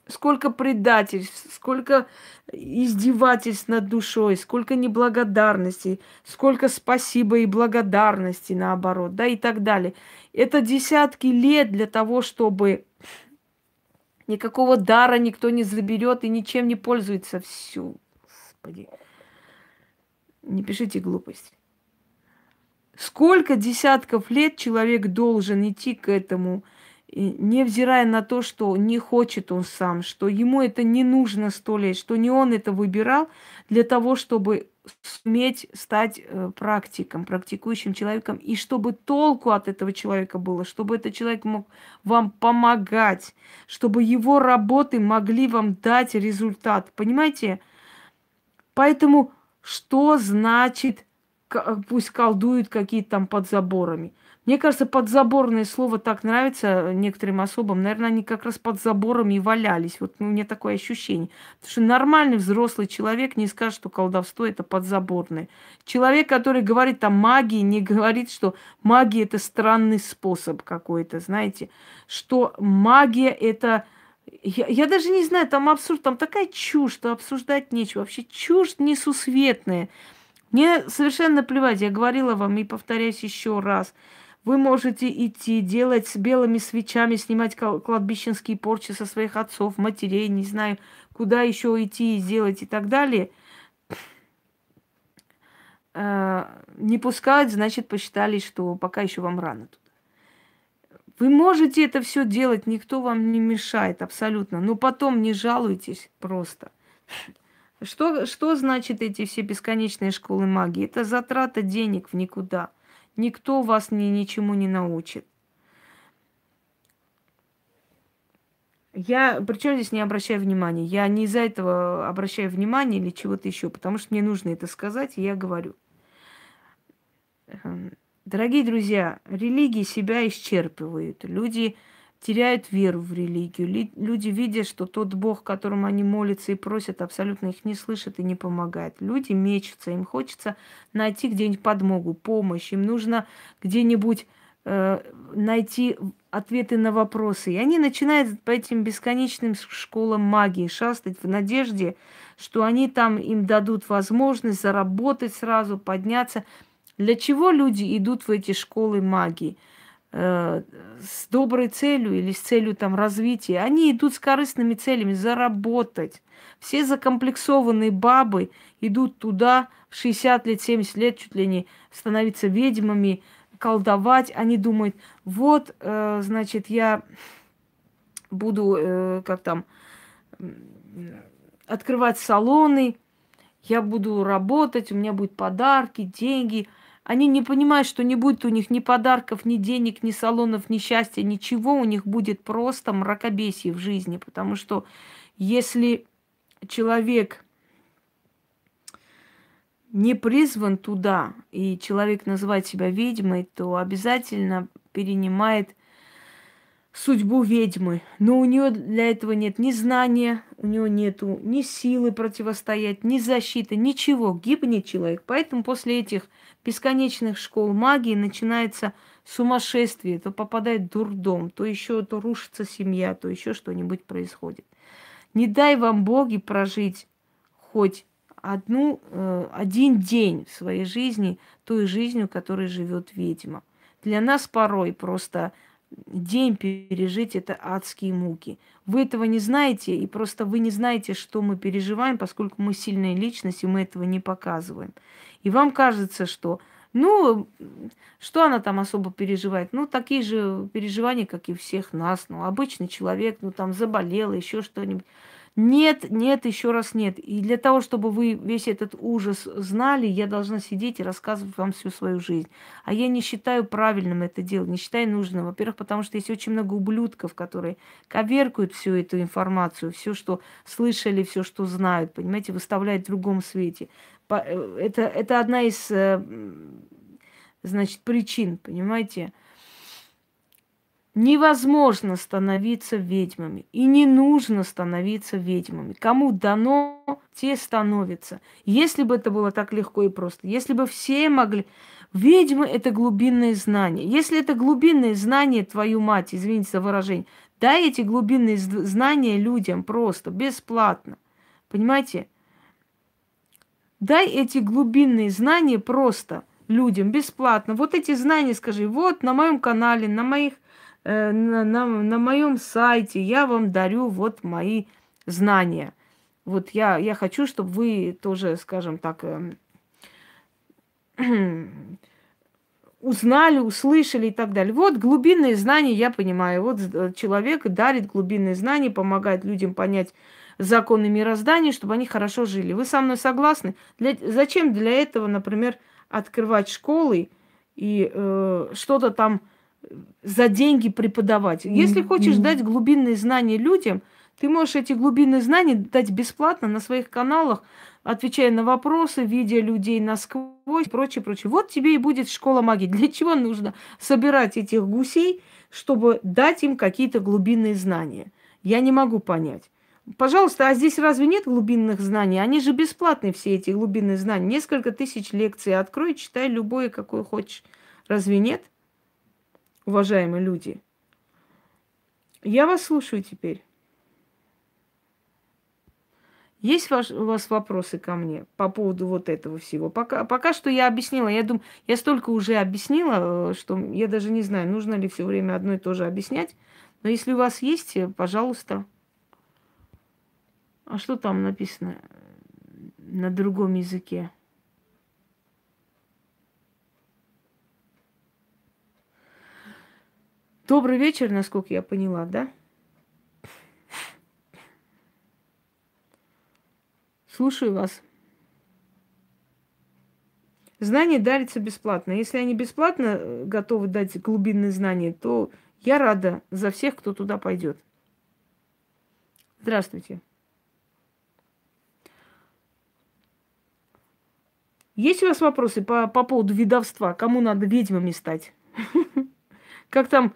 сколько предательств, сколько издевательств над душой, сколько неблагодарности, сколько спасибо и благодарности наоборот, да, и так далее. Это десятки лет для того, чтобы никакого дара никто не заберет и ничем не пользуется. Всю, господи. Не пишите глупости. Сколько десятков лет человек должен идти к этому, невзирая на то, что не хочет он сам, что ему это не нужно сто лет, что не он это выбирал для того, чтобы суметь стать э, практиком, практикующим человеком, и чтобы толку от этого человека было, чтобы этот человек мог вам помогать, чтобы его работы могли вам дать результат. Понимаете? Поэтому что значит, пусть колдуют какие-то там под заборами? Мне кажется, подзаборное слово так нравится некоторым особам. Наверное, они как раз под заборами и валялись. Вот ну, у меня такое ощущение. Потому что нормальный взрослый человек не скажет, что колдовство это подзаборное. Человек, который говорит о магии, не говорит, что магия это странный способ какой-то, знаете. Что магия это... Я, я даже не знаю, там абсурд, там такая чушь, что обсуждать нечего. Вообще чушь несусветная. Мне совершенно плевать, я говорила вам и повторяюсь еще раз – вы можете идти, делать с белыми свечами, снимать кладбищенские порчи со своих отцов, матерей, не знаю, куда еще идти и сделать и так далее. А, не пускают, значит, посчитали, что пока еще вам рано туда. Вы можете это все делать, никто вам не мешает абсолютно. Но потом не жалуйтесь просто. Что, что значит эти все бесконечные школы магии? Это затрата денег в никуда. Никто вас ни, ничему не научит. Я, причем здесь не обращаю внимания. Я не из-за этого обращаю внимание или чего-то еще, потому что мне нужно это сказать, и я говорю. Эм, дорогие друзья, религии себя исчерпывают. Люди теряют веру в религию. Люди видят, что тот Бог, которому они молятся и просят, абсолютно их не слышит и не помогает. Люди мечутся, им хочется найти где-нибудь подмогу, помощь, им нужно где-нибудь э, найти ответы на вопросы. И они начинают по этим бесконечным школам магии шастать в надежде, что они там им дадут возможность заработать сразу, подняться. Для чего люди идут в эти школы магии? Э, с доброй целью или с целью там развития, они идут с корыстными целями заработать. Все закомплексованные бабы идут туда в 60 лет, 70 лет, чуть ли не становиться ведьмами, колдовать. Они думают, вот, э, значит, я буду, э, как там, открывать салоны, я буду работать, у меня будут подарки, деньги – они не понимают, что не будет у них ни подарков, ни денег, ни салонов, ни счастья, ничего. У них будет просто мракобесие в жизни. Потому что если человек не призван туда, и человек называет себя ведьмой, то обязательно перенимает судьбу ведьмы. Но у нее для этого нет ни знания, у нее нет ни силы противостоять, ни защиты, ничего. Гибнет человек. Поэтому после этих бесконечных школ магии начинается сумасшествие, то попадает дурдом, то еще то рушится семья, то еще что-нибудь происходит. Не дай вам боги прожить хоть одну, э, один день в своей жизни той жизнью, которой живет ведьма. Для нас порой просто день пережить это адские муки. Вы этого не знаете, и просто вы не знаете, что мы переживаем, поскольку мы сильные личности, мы этого не показываем. И вам кажется, что, ну, что она там особо переживает? Ну, такие же переживания, как и всех нас. Ну, обычный человек, ну, там заболел, еще что-нибудь. Нет, нет, еще раз нет. И для того, чтобы вы весь этот ужас знали, я должна сидеть и рассказывать вам всю свою жизнь. А я не считаю правильным это делать, не считаю нужным. Во-первых, потому что есть очень много ублюдков, которые коверкают всю эту информацию, все, что слышали, все, что знают, понимаете, выставляют в другом свете. Э, это, это одна из, э, значит, причин, понимаете, Невозможно становиться ведьмами. И не нужно становиться ведьмами. Кому дано, те становятся. Если бы это было так легко и просто, если бы все могли... Ведьмы – это глубинные знания. Если это глубинные знания, твою мать, извините за выражение, дай эти глубинные знания людям просто, бесплатно. Понимаете? Дай эти глубинные знания просто людям, бесплатно. Вот эти знания скажи, вот на моем канале, на моих Э, на, на, на моем сайте я вам дарю вот мои знания. Вот я, я хочу, чтобы вы тоже, скажем так, э, *clears throat* узнали, услышали и так далее. Вот глубинные знания, я понимаю. Вот э, человек дарит глубинные знания, помогает людям понять законы мироздания, чтобы они хорошо жили. Вы со мной согласны? Для, зачем для этого, например, открывать школы и э, что-то там за деньги преподавать. Если хочешь дать глубинные знания людям, ты можешь эти глубинные знания дать бесплатно на своих каналах, отвечая на вопросы, видя людей насквозь, прочее, прочее. Вот тебе и будет школа магии. Для чего нужно собирать этих гусей, чтобы дать им какие-то глубинные знания? Я не могу понять. Пожалуйста, а здесь разве нет глубинных знаний? Они же бесплатные, все эти глубинные знания. Несколько тысяч лекций. Открой, читай любое, какое хочешь. Разве нет? уважаемые люди. Я вас слушаю теперь. Есть ваш, у вас вопросы ко мне по поводу вот этого всего? Пока, пока что я объяснила. Я думаю, я столько уже объяснила, э, что я даже не знаю, нужно ли все время одно и то же объяснять. Но если у вас есть, э, пожалуйста. А что там написано на другом языке? Добрый вечер, насколько я поняла, да? Слушаю вас. Знания дарятся бесплатно. Если они бесплатно э, готовы дать глубинные знания, то я рада за всех, кто туда пойдет. Здравствуйте. Есть у вас вопросы по, по поводу видовства? Кому надо ведьмами стать? *laughs* Как там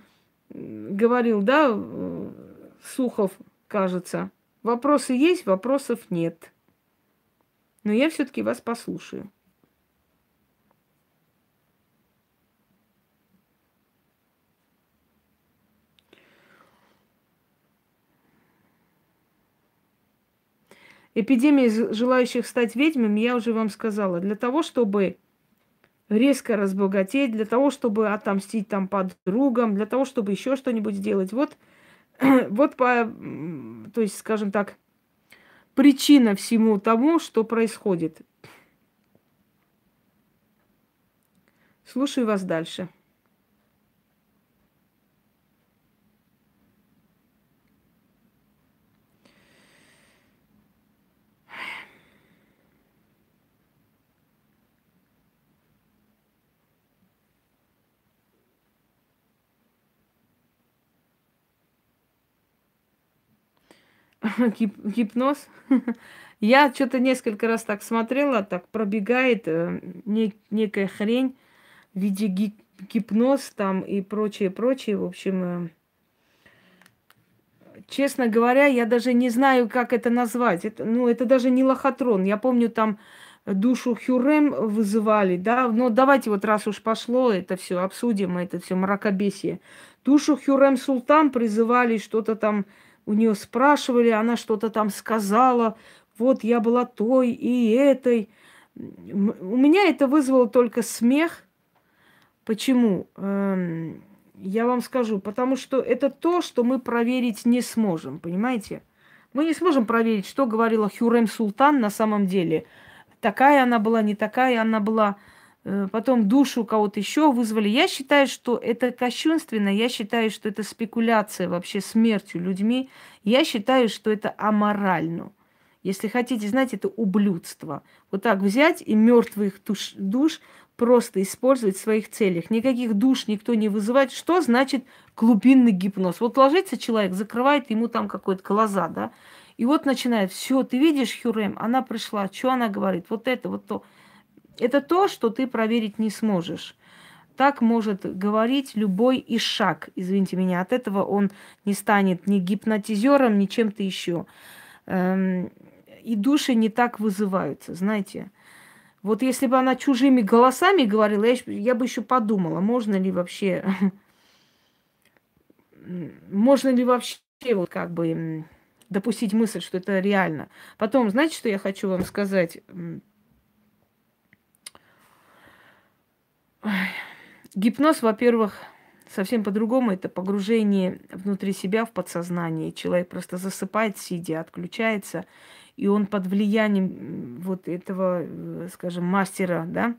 говорил, да, Сухов, кажется. Вопросы есть, вопросов нет. Но я все-таки вас послушаю. Эпидемия желающих стать ведьмами, я уже вам сказала, для того, чтобы резко разбогатеть, для того, чтобы отомстить там подругам, для того, чтобы еще что-нибудь сделать. Вот, *clears throat* вот по, то есть, скажем так, причина всему тому, что происходит. Слушаю вас дальше. *laughs* Гип гипноз. *laughs* Я что-то несколько раз так смотрела, так пробегает э, не, некая хрень в виде гип гипноз там и прочее, прочее. В общем, э, честно говоря, я даже не знаю, как это назвать. Это, ну, это даже не лохотрон. Я помню, там душу Хюрем вызывали, да, но давайте вот раз уж пошло, это все обсудим, это все мракобесие. Душу Хюрем Султан призывали что-то там у нее спрашивали, она что-то там сказала, вот я была той и этой. У меня это вызвало только смех. Почему? Эм, я вам скажу, потому что это то, что мы проверить не сможем, понимаете? Мы не сможем проверить, что говорила Хюрем Султан на самом деле. Такая она была, не такая она была. Э, потом душу кого-то еще вызвали. Я считаю, что это кощунственно, я считаю, что это спекуляция вообще смертью людьми. Я считаю, что это аморально. Если хотите знать, это ублюдство. Вот так взять и мертвых душ, душ просто использовать в своих целях. Никаких душ никто не вызывает. Что значит глубинный гипноз? Вот ложится человек, закрывает ему там какой-то глаза, да, и вот начинает, все, ты видишь, Хюрем, она пришла, что она говорит, вот это, вот то. Это то, что ты проверить не сможешь. Так может говорить любой ишак, извините меня. От этого он не станет ни гипнотизером, ни чем-то еще. Эм, и души не так вызываются, знаете. Вот если бы она чужими голосами говорила, я, я бы еще подумала, можно ли вообще, *laughs* можно ли вообще вот как бы допустить мысль, что это реально. Потом, знаете, что я хочу вам сказать? Гипноз, во-первых, совсем по-другому. Это погружение внутри себя в подсознание. Человек просто засыпает, сидя, отключается, и он под влиянием вот этого, э, скажем, мастера, да,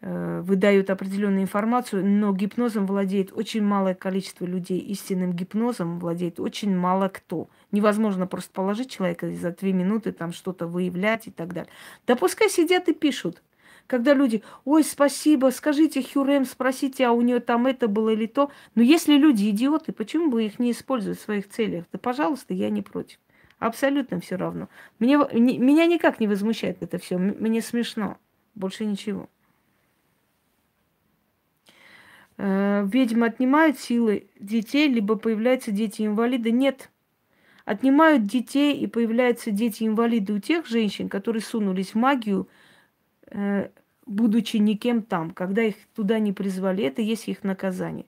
э, выдают определенную информацию, но гипнозом владеет очень малое количество людей. Истинным гипнозом владеет очень мало кто. Невозможно просто положить человека и за две минуты там что-то выявлять и так далее. Да пускай сидят и пишут. Когда люди, ой, спасибо, скажите Хюрем, спросите, а у нее там это было или то. Но если люди идиоты, почему бы их не использовать в своих целях? Да, пожалуйста, я не против. Абсолютно все равно. Мне, не, меня никак не возмущает это все. Мне смешно. Больше ничего. Э, ведьмы отнимают силы детей, либо появляются дети-инвалиды. Нет. Отнимают детей и появляются дети-инвалиды у тех женщин, которые сунулись в магию, будучи никем там, когда их туда не призвали. Это есть их наказание.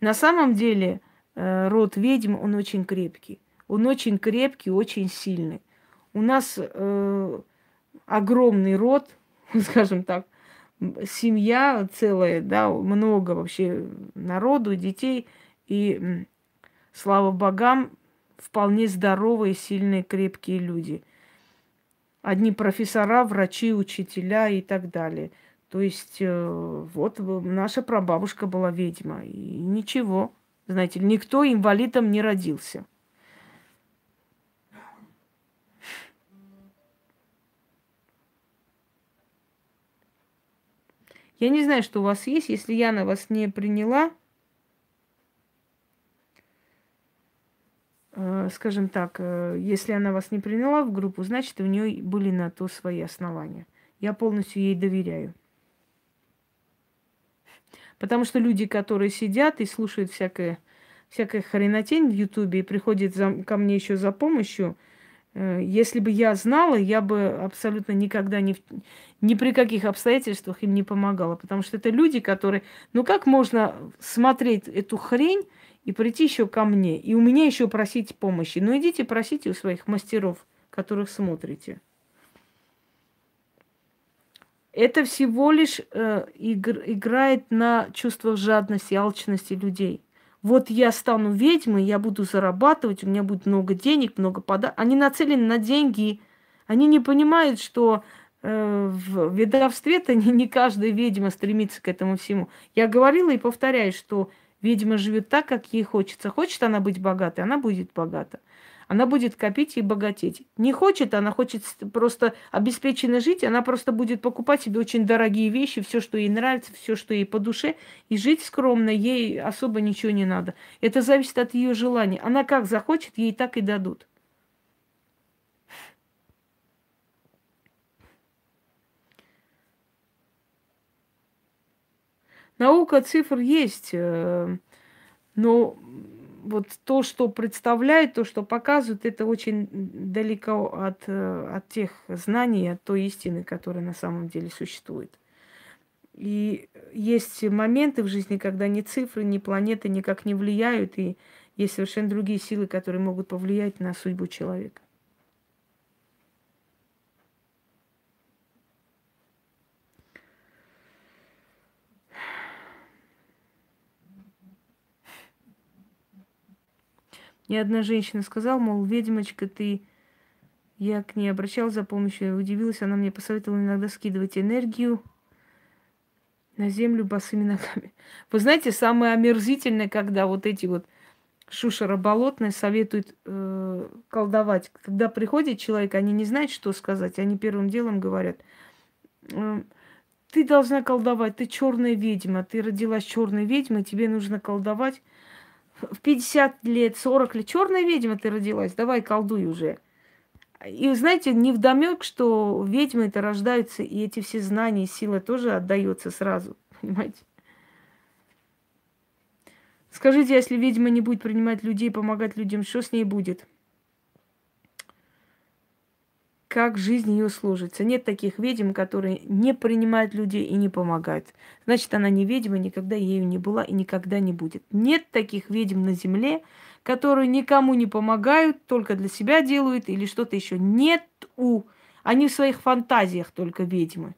На самом деле э, род ведьм, он очень крепкий. Он очень крепкий, очень сильный. У нас э, огромный род, *laughs* скажем так, семья целая, да, много вообще народу, детей. И слава богам, вполне здоровые, сильные, крепкие люди. Одни профессора, врачи, учителя и так далее. То есть э, вот наша прабабушка была ведьма. И ничего, знаете, никто инвалидом не родился. Я не знаю, что у вас есть. Если я на вас не приняла, скажем так, э, если она вас не приняла в группу, значит, у нее были на то свои основания. Я полностью ей доверяю. Потому что люди, которые сидят и слушают всякое, всякое хренотень в Ютубе и приходят за, ко мне еще за помощью, Э, если бы я знала, я бы абсолютно никогда ни, ни при каких обстоятельствах им не помогала. Потому что это люди, которые... Ну как можно смотреть эту хрень и прийти еще ко мне, и у меня еще просить помощи? Ну идите просите у своих мастеров, которых смотрите. Это всего лишь э, игр, играет на чувствах жадности, алчности людей вот я стану ведьмой, я буду зарабатывать, у меня будет много денег, много подарков. Они нацелены на деньги. Они не понимают, что э, в ведовстве-то не, не каждая ведьма стремится к этому всему. Я говорила и повторяю, что ведьма живет так, как ей хочется. Хочет она быть богатой, она будет богата она будет копить и богатеть. Не хочет, она хочет просто обеспеченно жить, она просто будет покупать себе очень дорогие вещи, все, что ей нравится, все, что ей по душе, и жить скромно, ей особо ничего не надо. Это зависит от ее желания. Она как захочет, ей так и дадут. Наука цифр есть, э, но вот то, что представляют, то, что показывают, это очень далеко от, э, от тех знаний, от той истины, которая на самом деле существует. И есть моменты в жизни, когда ни цифры, ни планеты никак не влияют, и есть совершенно другие силы, которые могут повлиять на судьбу человека. Ни одна женщина сказала, мол, ведьмочка, ты... Я к ней обращалась за помощью, удивилась, она мне посоветовала иногда скидывать энергию На землю босыми ногами. Вы знаете, самое омерзительное, когда вот эти вот шушера болотные советуют э, колдовать. Когда приходит человек, они не знают, что сказать, они первым делом говорят, э, ты должна колдовать, ты черная ведьма, ты родилась черной ведьмой, тебе нужно колдовать. В 50 лет, 40 лет, черная ведьма ты родилась, давай колдуй уже. И знаете, не вдомек, что ведьмы это рождаются, и эти все знания и сила тоже отдаются сразу, понимаете? Скажите, если ведьма не будет принимать людей, помогать людям, что с ней будет? Как жизнь ее сложится? Нет таких ведьм, которые не принимают людей и не помогают. Значит, она не ведьма, никогда ею не была и никогда не будет. Нет таких ведьм на земле, которые никому не помогают, только для себя делают или что-то еще. Нет у. Они в своих фантазиях только ведьмы.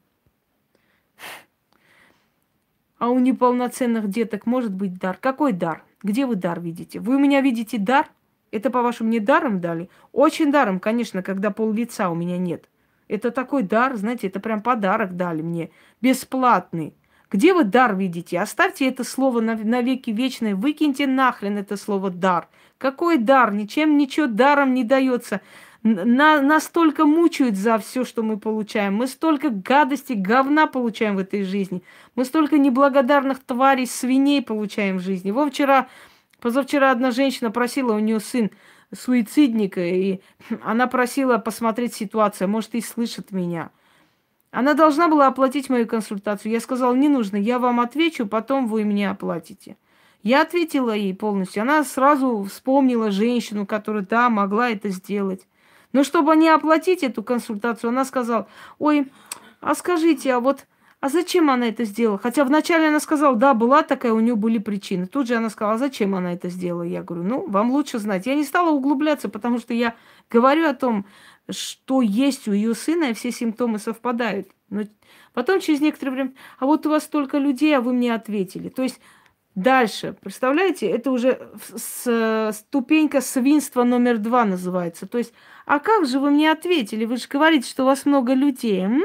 А у неполноценных деток может быть дар. Какой дар? Где вы дар видите? Вы у меня видите дар? Это, по-вашему, не даром дали? Очень даром, конечно, когда пол лица у меня нет. Это такой дар, знаете, это прям подарок дали мне. Бесплатный. Где вы дар видите? Оставьте это слово на, на веки вечное. Выкиньте нахрен это слово дар. Какой дар? Ничем ничего даром не дается на, настолько мучают за все, что мы получаем. Мы столько гадости, говна получаем в этой жизни. Мы столько неблагодарных тварей, свиней получаем в жизни. Во вчера, позавчера одна женщина просила, у нее сын суицидника, и она просила посмотреть ситуацию, может, и слышит меня. Она должна была оплатить мою консультацию. Я сказала, не нужно, я вам отвечу, потом вы мне оплатите. Я ответила ей полностью. Она сразу вспомнила женщину, которая, да, могла это сделать. Но чтобы не оплатить эту консультацию, она сказала, ой, а скажите, а вот, а зачем она это сделала? Хотя вначале она сказала, да, была такая, у нее были причины. Тут же она сказала, а зачем она это сделала? Я говорю, ну, вам лучше знать. Я не стала углубляться, потому что я говорю о том, что есть у ее сына, и все симптомы совпадают. Но потом через некоторое время, а вот у вас столько людей, а вы мне ответили. То есть Дальше, представляете, это уже с, ступенька свинства номер два называется. То есть, а как же вы мне ответили? Вы же говорите, что у вас много людей. М?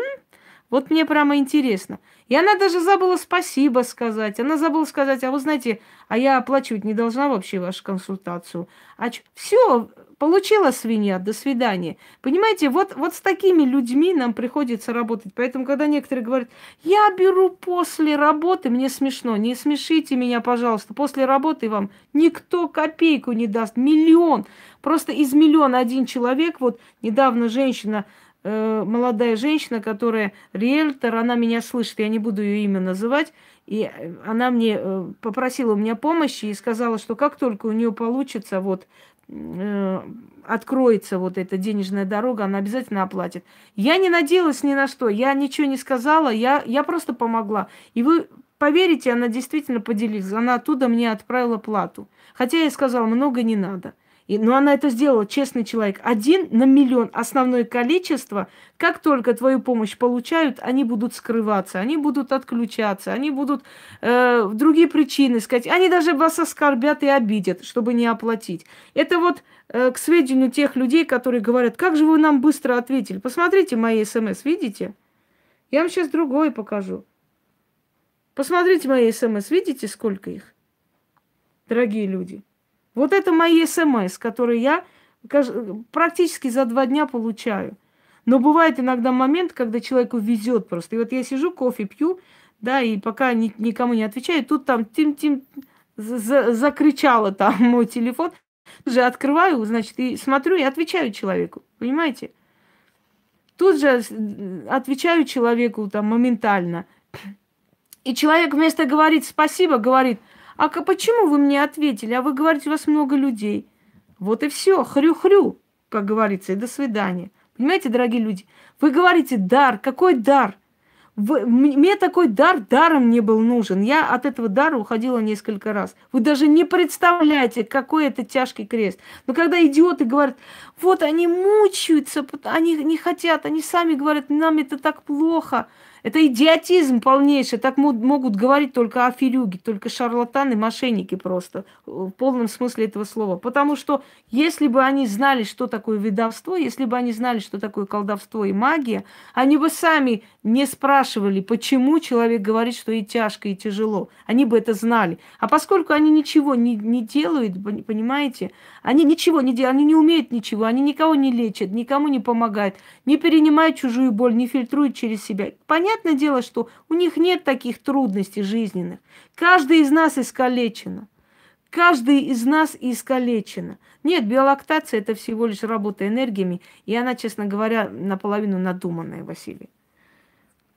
Вот мне прямо интересно. И она даже забыла спасибо сказать. Она забыла сказать, а вы знаете, а я оплачивать не должна вообще вашу консультацию. А ч... все, Получила свинья, до свидания. Понимаете, вот, вот с такими людьми нам приходится работать. Поэтому, когда некоторые говорят, я беру после работы, мне смешно, не смешите меня, пожалуйста. После работы вам никто копейку не даст, миллион. Просто из миллиона один человек, вот недавно женщина, молодая женщина, которая риэлтор, она меня слышит, я не буду ее имя называть, и она мне э, попросила у меня помощи и сказала, что как только у нее получится вот Э, откроется вот эта денежная дорога, она обязательно оплатит. Я не надеялась ни на что, я ничего не сказала, я, я просто помогла. И вы поверите, она действительно поделилась, она оттуда мне отправила плату. Хотя я сказала, много не надо. И, но она это сделала, честный человек. Один на миллион. Основное количество, как только твою помощь получают, они будут скрываться, они будут отключаться, они будут э, другие причины сказать. Они даже вас оскорбят и обидят, чтобы не оплатить. Это вот э, к сведению тех людей, которые говорят, как же вы нам быстро ответили. Посмотрите мои смс, видите? Я вам сейчас другое покажу. Посмотрите мои смс, видите, сколько их? Дорогие люди. Вот это мои смс, которые я практически за два дня получаю. Но бывает иногда момент, когда человеку везет просто. И вот я сижу, кофе пью, да, и пока ни, никому не отвечаю, тут там тим-тим за, закричала там *laughs* мой телефон. Тут же открываю, значит, и смотрю, и отвечаю человеку. Понимаете? Тут же отвечаю человеку там моментально. И человек вместо говорить спасибо, говорит – а почему вы мне ответили? А вы говорите, у вас много людей. Вот и все, хрю-хрю, как говорится, и до свидания. Понимаете, дорогие люди? Вы говорите дар. Какой дар? Вы, мне такой дар даром не был нужен. Я от этого дара уходила несколько раз. Вы даже не представляете, какой это тяжкий крест. Но когда идиоты говорят, вот они мучаются, они не хотят, они сами говорят, нам это так плохо, Это идиотизм полнейший. Так могут говорить только аферюги, только шарлатаны, мошенники просто. В полном смысле этого слова. Потому что если бы они знали, что такое ведовство, если бы они знали, что такое колдовство и магия, они бы сами не спрашивали, почему человек говорит, что и тяжко, и тяжело. Они бы это знали. А поскольку они ничего не, не делают, понимаете, они ничего не делают, они не умеют ничего, они никого не лечат, никому не помогают, не перенимают чужую боль, не фильтруют через себя. Понятное дело, что у них нет таких трудностей жизненных. Каждый из нас искалечен. Каждый из нас искалечен. Нет, биолактация – это всего лишь работа энергиями, и она, честно говоря, наполовину надуманная, Василий.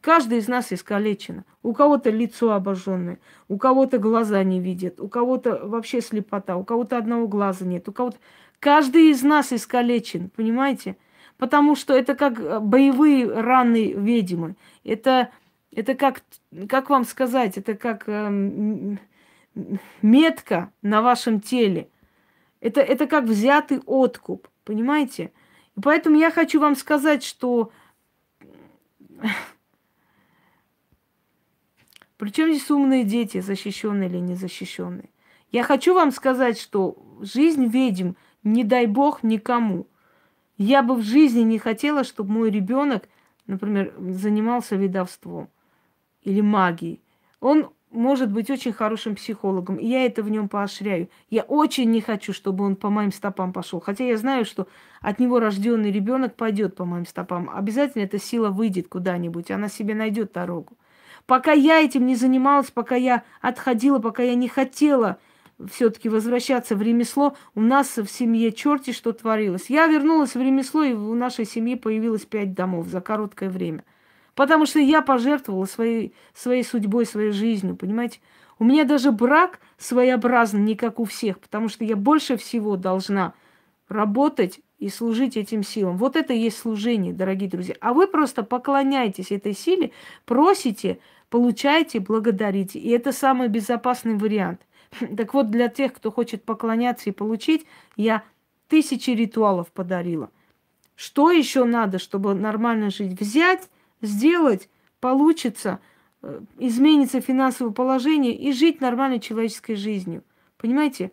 Каждый из нас искалечен. У кого-то лицо обожженное, у кого-то глаза не видят, у кого-то вообще слепота, у кого-то одного глаза нет, у кого-то... Каждый из нас искалечен, понимаете? Потому что это как э, боевые раны ведьмы. Это, это как, как вам сказать, это как э, метка на вашем теле. Это, это как взятый откуп, понимаете? И поэтому я хочу вам сказать, что причем здесь умные дети, защищенные или незащищенные? Я хочу вам сказать, что жизнь ведьм, не дай бог никому. Я бы в жизни не хотела, чтобы мой ребенок, например, занимался ведовством или магией. Он может быть очень хорошим психологом, и я это в нем поощряю. Я очень не хочу, чтобы он по моим стопам пошел. Хотя я знаю, что от него рожденный ребенок пойдет по моим стопам. Обязательно эта сила выйдет куда-нибудь, она себе найдет дорогу. Пока я этим не занималась, пока я отходила, пока я не хотела все-таки возвращаться в ремесло, у нас в семье черти что творилось. Я вернулась в ремесло, и в нашей семье появилось пять домов за короткое время. Потому что я пожертвовала своей, своей судьбой, своей жизнью, понимаете? У меня даже брак своеобразный, не как у всех, потому что я больше всего должна работать и служить этим силам. Вот это и есть служение, дорогие друзья. А вы просто поклоняетесь этой силе, просите, получаете, благодарите. И это самый безопасный вариант. *laughs* Так вот, для тех, кто хочет поклоняться и получить, я тысячи ритуалов подарила. Что еще надо, чтобы нормально жить? Взять, сделать, получится, э, изменится финансовое положение и жить нормальной человеческой жизнью. Понимаете?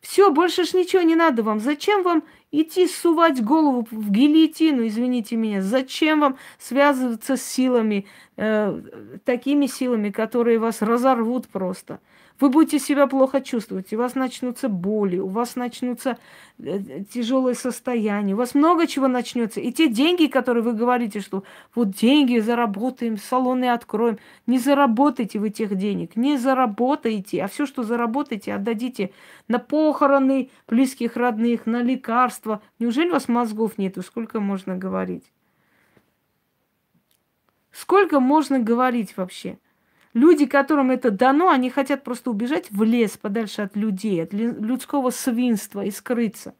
Все, больше ж ничего не надо вам. Зачем вам идти сувать голову в гильотину, извините меня? Зачем вам связываться с силами, э, такими силами, которые вас разорвут просто? Вы будете себя плохо чувствовать, у вас начнутся боли, у вас начнутся э, тяжелые состояния, у вас много чего начнется. И те деньги, которые вы говорите, что вот деньги заработаем, салоны откроем, не заработайте вы тех денег, не заработайте, а все, что заработаете, отдадите на похороны близких родных, на лекарства. Неужели у вас мозгов нету? Сколько можно говорить? Сколько можно говорить вообще? Люди, которым это дано, они хотят просто убежать в лес подальше от людей, от людского свинства и скрыться.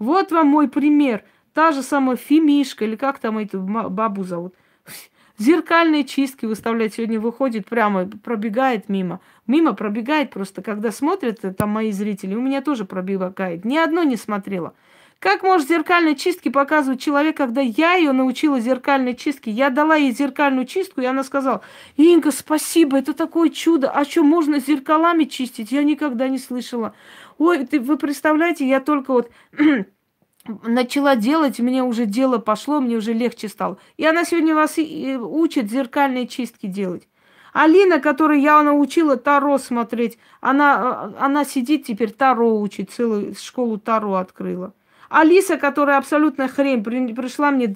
Вот вам мой пример. Та же самая Фимишка, или как там эту бабу зовут. *laughs* Зеркальные чистки выставлять сегодня выходит прямо, пробегает мимо. Мимо пробегает просто, когда смотрят э, там мои зрители, у меня тоже пробегает. Ни одно не смотрела. Как может зеркальной чистки показывать человек, когда я ее научила зеркальной чистке? Я дала ей зеркальную чистку, и она сказала, Инга, спасибо, это такое чудо. А что, можно зеркалами чистить? Я никогда не слышала. Ой, ты, вы представляете, я только вот *clears throat* начала делать, мне уже дело пошло, мне уже легче стало. И она сегодня вас и учит зеркальные чистки делать. Алина, которой я научила Таро смотреть, она, она сидит теперь Таро учит, целую школу Таро открыла. Алиса, которая абсолютно хрень, пришла мне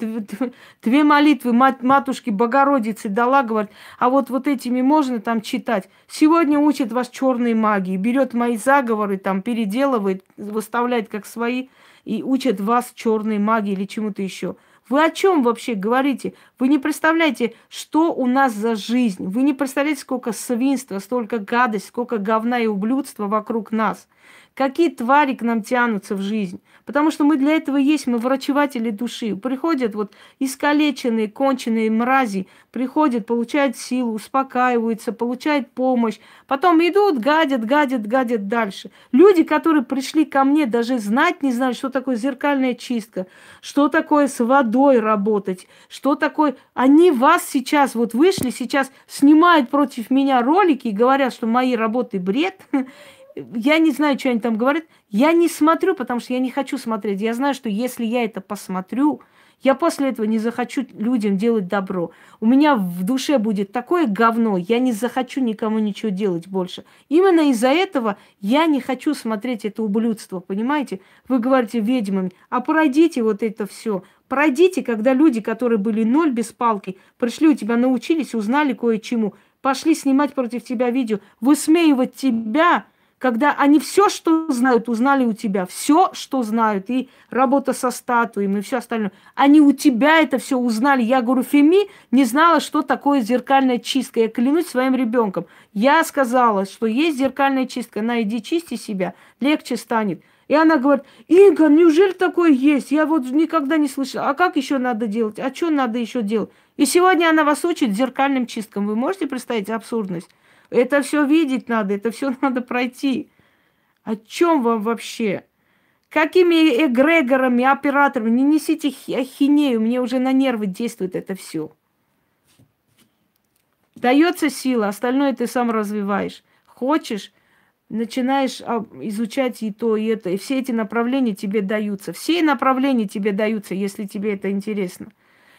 две молитвы мат, матушки Богородицы дала, говорит, а вот вот этими можно там читать. Сегодня учит вас черной магии, берет мои заговоры, там переделывает, выставляет как свои и учит вас черной магии или чему-то еще. Вы о чем вообще говорите? Вы не представляете, что у нас за жизнь. Вы не представляете, сколько свинства, столько гадость, сколько говна и ублюдства вокруг нас. Какие твари к нам тянутся в жизнь. Потому что мы для этого есть, мы врачеватели души. Приходят вот искалеченные, конченые мрази, приходят, получают силу, успокаиваются, получают помощь. Потом идут, гадят, гадят, гадят дальше. Люди, которые пришли ко мне, даже знать не знают, что такое зеркальная чистка, что такое с водой работать, что такое... Они вас сейчас, вот вышли, сейчас снимают против меня ролики и говорят, что мои работы бред. *laughs* Я не знаю, что они там говорят. Я не смотрю, потому что я не хочу смотреть. Я знаю, что если я это посмотрю, я после этого не захочу людям делать добро. У меня в душе будет такое говно, я не захочу никому ничего делать больше. Именно из-за этого я не хочу смотреть это ублюдство, понимаете? Вы говорите ведьмами, а пройдите вот это все. Пройдите, когда люди, которые были ноль без палки, пришли у тебя, научились, узнали кое-чему, пошли снимать против тебя видео, высмеивать тебя, когда они все, что знают, узнали у тебя, все, что знают, и работа со статуями, и все остальное, они у тебя это все узнали. Я говорю, Феми не знала, что такое зеркальная чистка. Я клянусь своим ребенком. Я сказала, что есть зеркальная чистка, на иди чисти себя, легче станет. И она говорит, Инга, неужели такое есть? Я вот никогда не слышала. А как еще надо делать? А что надо еще делать? И сегодня она вас учит зеркальным чисткам. Вы можете представить абсурдность? Это все видеть надо, это все *laughs* надо пройти. О чем вам вообще? Какими эгрегорами, операторами? Не несите ахинею, мне уже на нервы действует это все. Дается сила, остальное ты сам развиваешь. Хочешь, начинаешь изучать и то, и это. И все эти направления тебе даются. Все направления тебе даются, если тебе это интересно.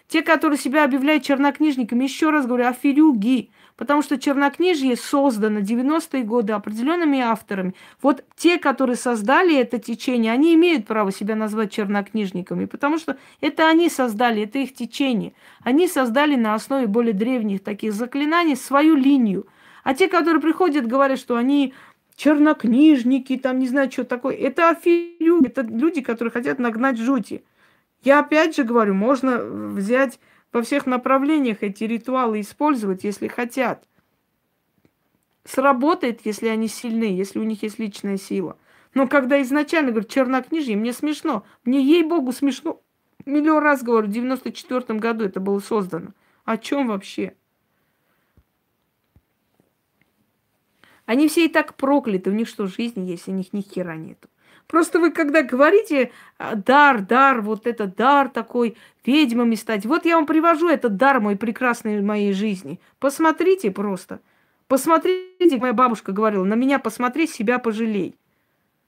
Те, которые себя объявляют чернокнижниками, еще раз говорю, аферюги. Потому что чернокнижье создано 90-е годы определенными авторами. Вот те, которые создали это течение, они имеют право себя назвать чернокнижниками, потому что это они создали, это их течение. Они создали на основе более древних таких заклинаний свою линию. А те, которые приходят, говорят, что они чернокнижники, там не знаю, что такое. Это афилю, это люди, которые хотят нагнать жути. Я опять же говорю, можно взять во всех направлениях эти ритуалы использовать, если хотят. Сработает, если они сильны, если у них есть личная сила. Но когда изначально говорят чернокнижие, мне смешно. Мне, ей-богу, смешно. Миллион раз говорю, в 94 году это было создано. О чем вообще? Они все и так прокляты. У них что, жизни есть, у них ни хера нету. Просто вы когда говорите а, дар, дар, вот это дар такой, ведьмами стать. Вот я вам привожу этот дар мой прекрасный в моей жизни. Посмотрите просто. Посмотрите, моя бабушка говорила, на меня посмотри, себя пожалей.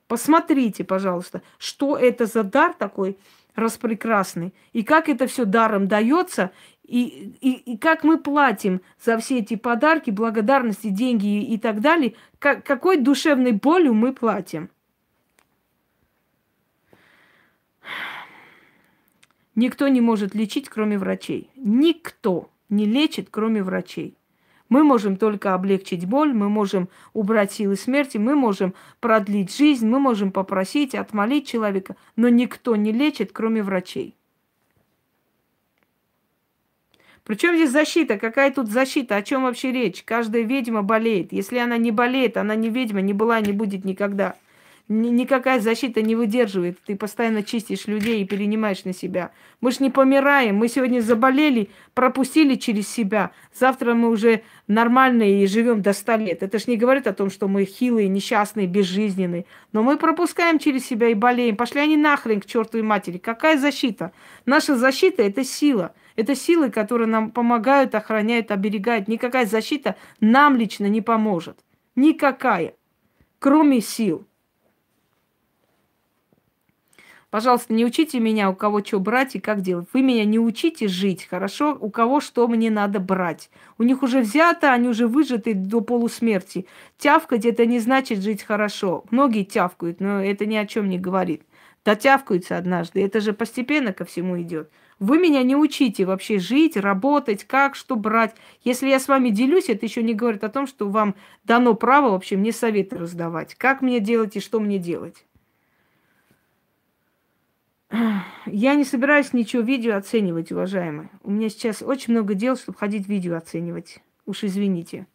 Посмотрите, пожалуйста, что это за дар такой распрекрасный, и как это все даром дается, и, и, и как мы платим за все эти подарки, благодарности, деньги и, и так далее, как, какой душевной болью мы платим. Никто не может лечить, кроме врачей. Никто не лечит, кроме врачей. Мы можем только облегчить боль, мы можем убрать силы смерти, мы можем продлить жизнь, мы можем попросить, отмолить человека, но никто не лечит, кроме врачей. Причем здесь защита? Какая тут защита? О чем вообще речь? Каждая ведьма болеет. Если она не болеет, она не ведьма, не была, не будет никогда никакая защита не выдерживает. Ты постоянно чистишь людей и перенимаешь на себя. Мы ж не помираем. Мы сегодня заболели, пропустили через себя. Завтра мы уже нормальные и живем до 100 лет. Это ж не говорит о том, что мы хилые, несчастные, безжизненные. Но мы пропускаем через себя и болеем. Пошли они нахрен к чертовой матери. Какая защита? Наша защита – это сила. Это силы, которые нам помогают, охраняют, оберегают. Никакая защита нам лично не поможет. Никакая. Кроме сил. Пожалуйста, не учите меня, у кого что брать и как делать. Вы меня не учите жить, хорошо? У кого что мне надо брать. У них уже взято, они уже выжаты до полусмерти. Тявкать это не значит жить хорошо. Многие тявкают, но это ни о чем не говорит. Дотявкаются однажды. Это же постепенно ко всему идет. Вы меня не учите вообще жить, работать, как, что брать. Если я с вами делюсь, это еще не говорит о том, что вам дано право вообще мне советы раздавать. Как мне делать и что мне делать. Я не собираюсь ничего видео оценивать, уважаемые. У меня сейчас очень много дел, чтобы ходить видео оценивать. Уж извините.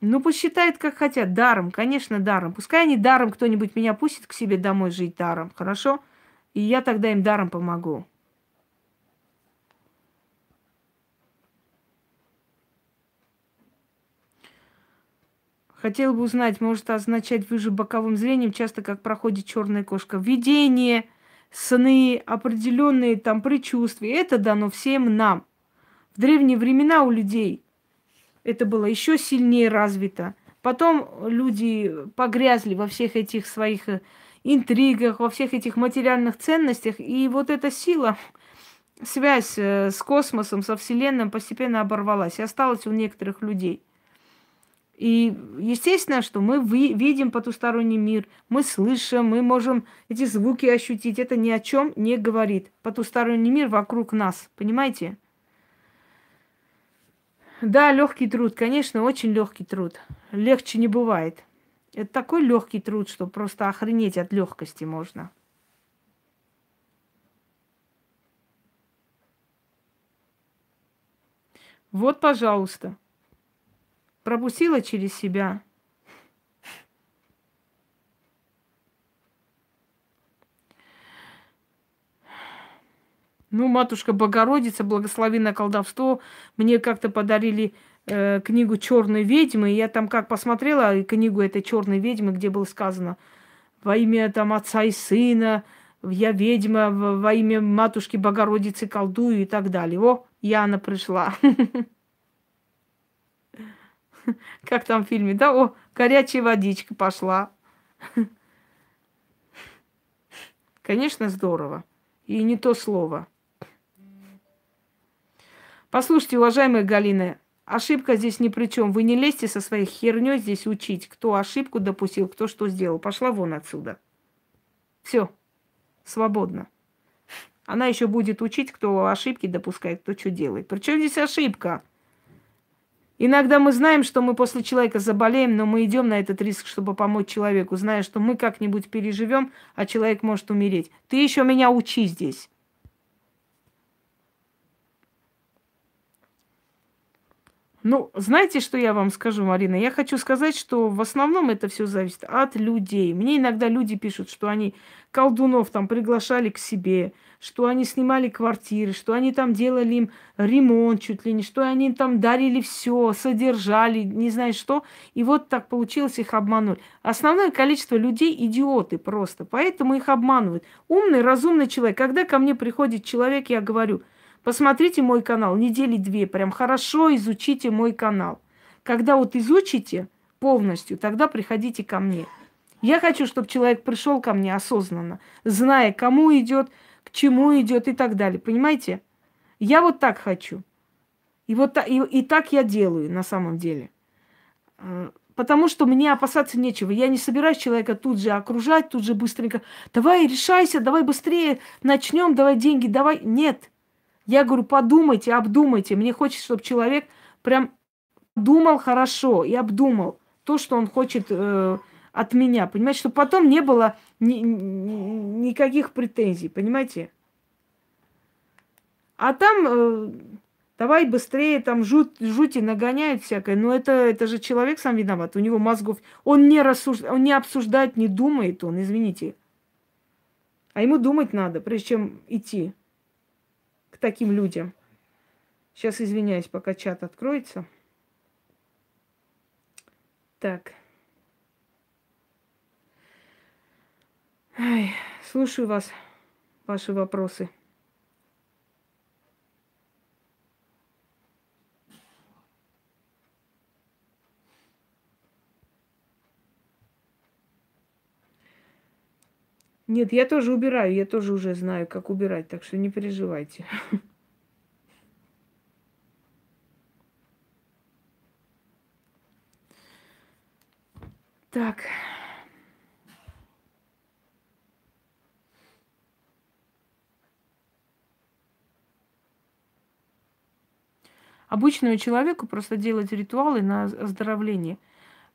Ну, посчитают, как хотят. Даром, конечно, даром. Пускай они даром кто-нибудь меня пустит к себе домой жить даром, хорошо? И я тогда им даром помогу. Хотел бы узнать, может означать выше боковым зрением, часто как проходит черная кошка. Видение, сны, определенные там предчувствия. Это дано всем нам. В древние времена у людей это было еще сильнее развито. Потом люди погрязли во всех этих своих э, интригах, во всех этих материальных ценностях. И вот эта сила, связь э, с космосом, со Вселенной постепенно оборвалась. И осталась у некоторых людей. И естественно, что мы видим потусторонний мир, мы слышим, мы можем эти звуки ощутить. Это ни о чем не говорит. Потусторонний мир вокруг нас, понимаете? Да, легкий труд, конечно, очень легкий труд. Легче не бывает. Это такой легкий труд, что просто охренеть от легкости можно. Вот, пожалуйста пропустила через себя. Ну, матушка Богородица, благослови на колдовство, мне как-то подарили э, книгу Черной ведьмы. Я там как посмотрела книгу этой черной ведьмы, где было сказано во имя там отца и сына, я ведьма, во имя матушки Богородицы колдую и так далее. О, Яна пришла. *laughs* *laughs* Как там в фильме, да? О, горячая водичка пошла. *laughs* Конечно, здорово. И не то слово. Послушайте, уважаемая Галина, ошибка здесь ни при чем. Вы не лезьте со своей херней здесь учить, кто ошибку допустил, кто что сделал. Пошла вон отсюда. Все, свободно. Она еще будет учить, кто ошибки допускает, кто что делает. Причем здесь ошибка? Иногда мы знаем, что мы после человека заболеем, но мы идем на этот риск, чтобы помочь человеку, зная, что мы как-нибудь переживем, а человек может умереть. Ты еще меня учи здесь. Ну, знаете, что я вам скажу, Марина? Я хочу сказать, что в основном это все зависит от людей. Мне иногда люди пишут, что они колдунов там приглашали к себе, что они снимали квартиры, что они там делали им ремонт чуть ли не, что они там дарили все, содержали, не знаю что. И вот так получилось, их обманули. Основное количество людей идиоты просто, поэтому их обманывают. Умный, разумный человек. Когда ко мне приходит человек, я говорю, посмотрите мой канал, недели две, прям хорошо изучите мой канал. Когда вот изучите полностью, тогда приходите ко мне. Я хочу, чтобы человек пришел ко мне осознанно, зная, кому идет, к чему идет и так далее. Понимаете? Я вот так хочу. И вот и, и так я делаю на самом деле. Э, потому что мне опасаться нечего. Я не собираюсь человека тут же окружать, тут же быстренько. Давай, решайся, давай быстрее начнем, давай деньги, давай. Нет. Я говорю, подумайте, обдумайте. Мне хочется, чтобы человек прям думал хорошо и обдумал то, что он хочет э, от меня, понимаете, чтобы потом не было ни, ни, никаких претензий, понимаете? А там э, давай быстрее, там жут, жути нагоняют всякое, но это, это же человек сам виноват, у него мозгов, он не рассуждает, он не обсуждает, не думает он, извините. А ему думать надо, прежде чем идти таким людям. Сейчас извиняюсь, пока чат откроется. Так. Ай, слушаю вас, ваши вопросы. Нет, я тоже убираю, я тоже уже знаю, как убирать, так что не переживайте. *laughs* Так. Обычному человеку просто делать ритуалы на оздоровление.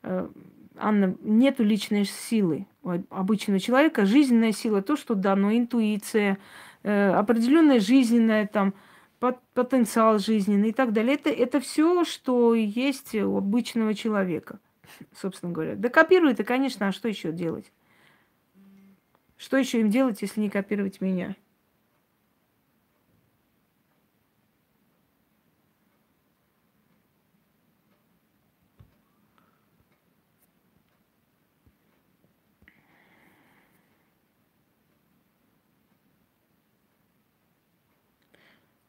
Э, Анна, нету личной силы обычного человека. Жизненная сила, то, что дано, интуиция, э, определенная жизненная там потенциал жизненный и так далее. Это, это все, что есть у обычного человека, *laughs* собственно говоря. Да копирует, и, конечно, а что еще делать? Что еще им делать, если не копировать меня?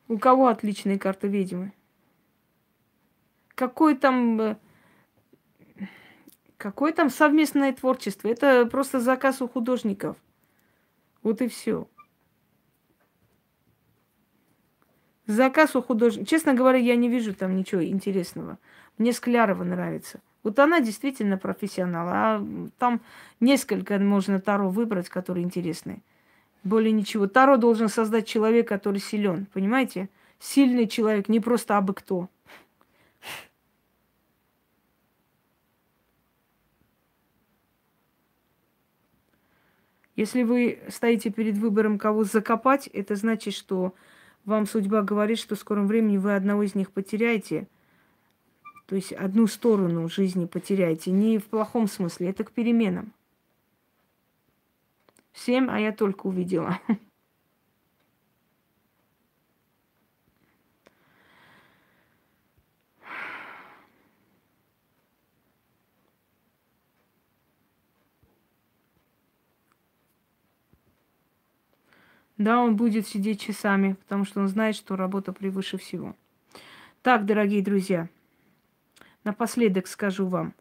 У кого отличные карты ведьмы? Какой там... Э, какое там совместное творчество? Это просто заказ у художников. Вот и все. Заказ у художника. Честно говоря, я не вижу там ничего интересного. Мне Склярова нравится. Вот она действительно профессионал. А там несколько можно Таро выбрать, которые интересные. Более ничего. Таро должен создать человек, который силен. Понимаете? Сильный человек, не просто абы кто. Если вы стоите перед выбором, кого закопать, это значит, что вам судьба говорит, что в скором времени вы одного из них потеряете. То есть одну сторону жизни потеряете. Не в плохом смысле, это к переменам. Семь, а я только увидела. Да, он будет сидеть часами, потому что он знает, что работа превыше всего. Так, дорогие друзья, напоследок скажу вам,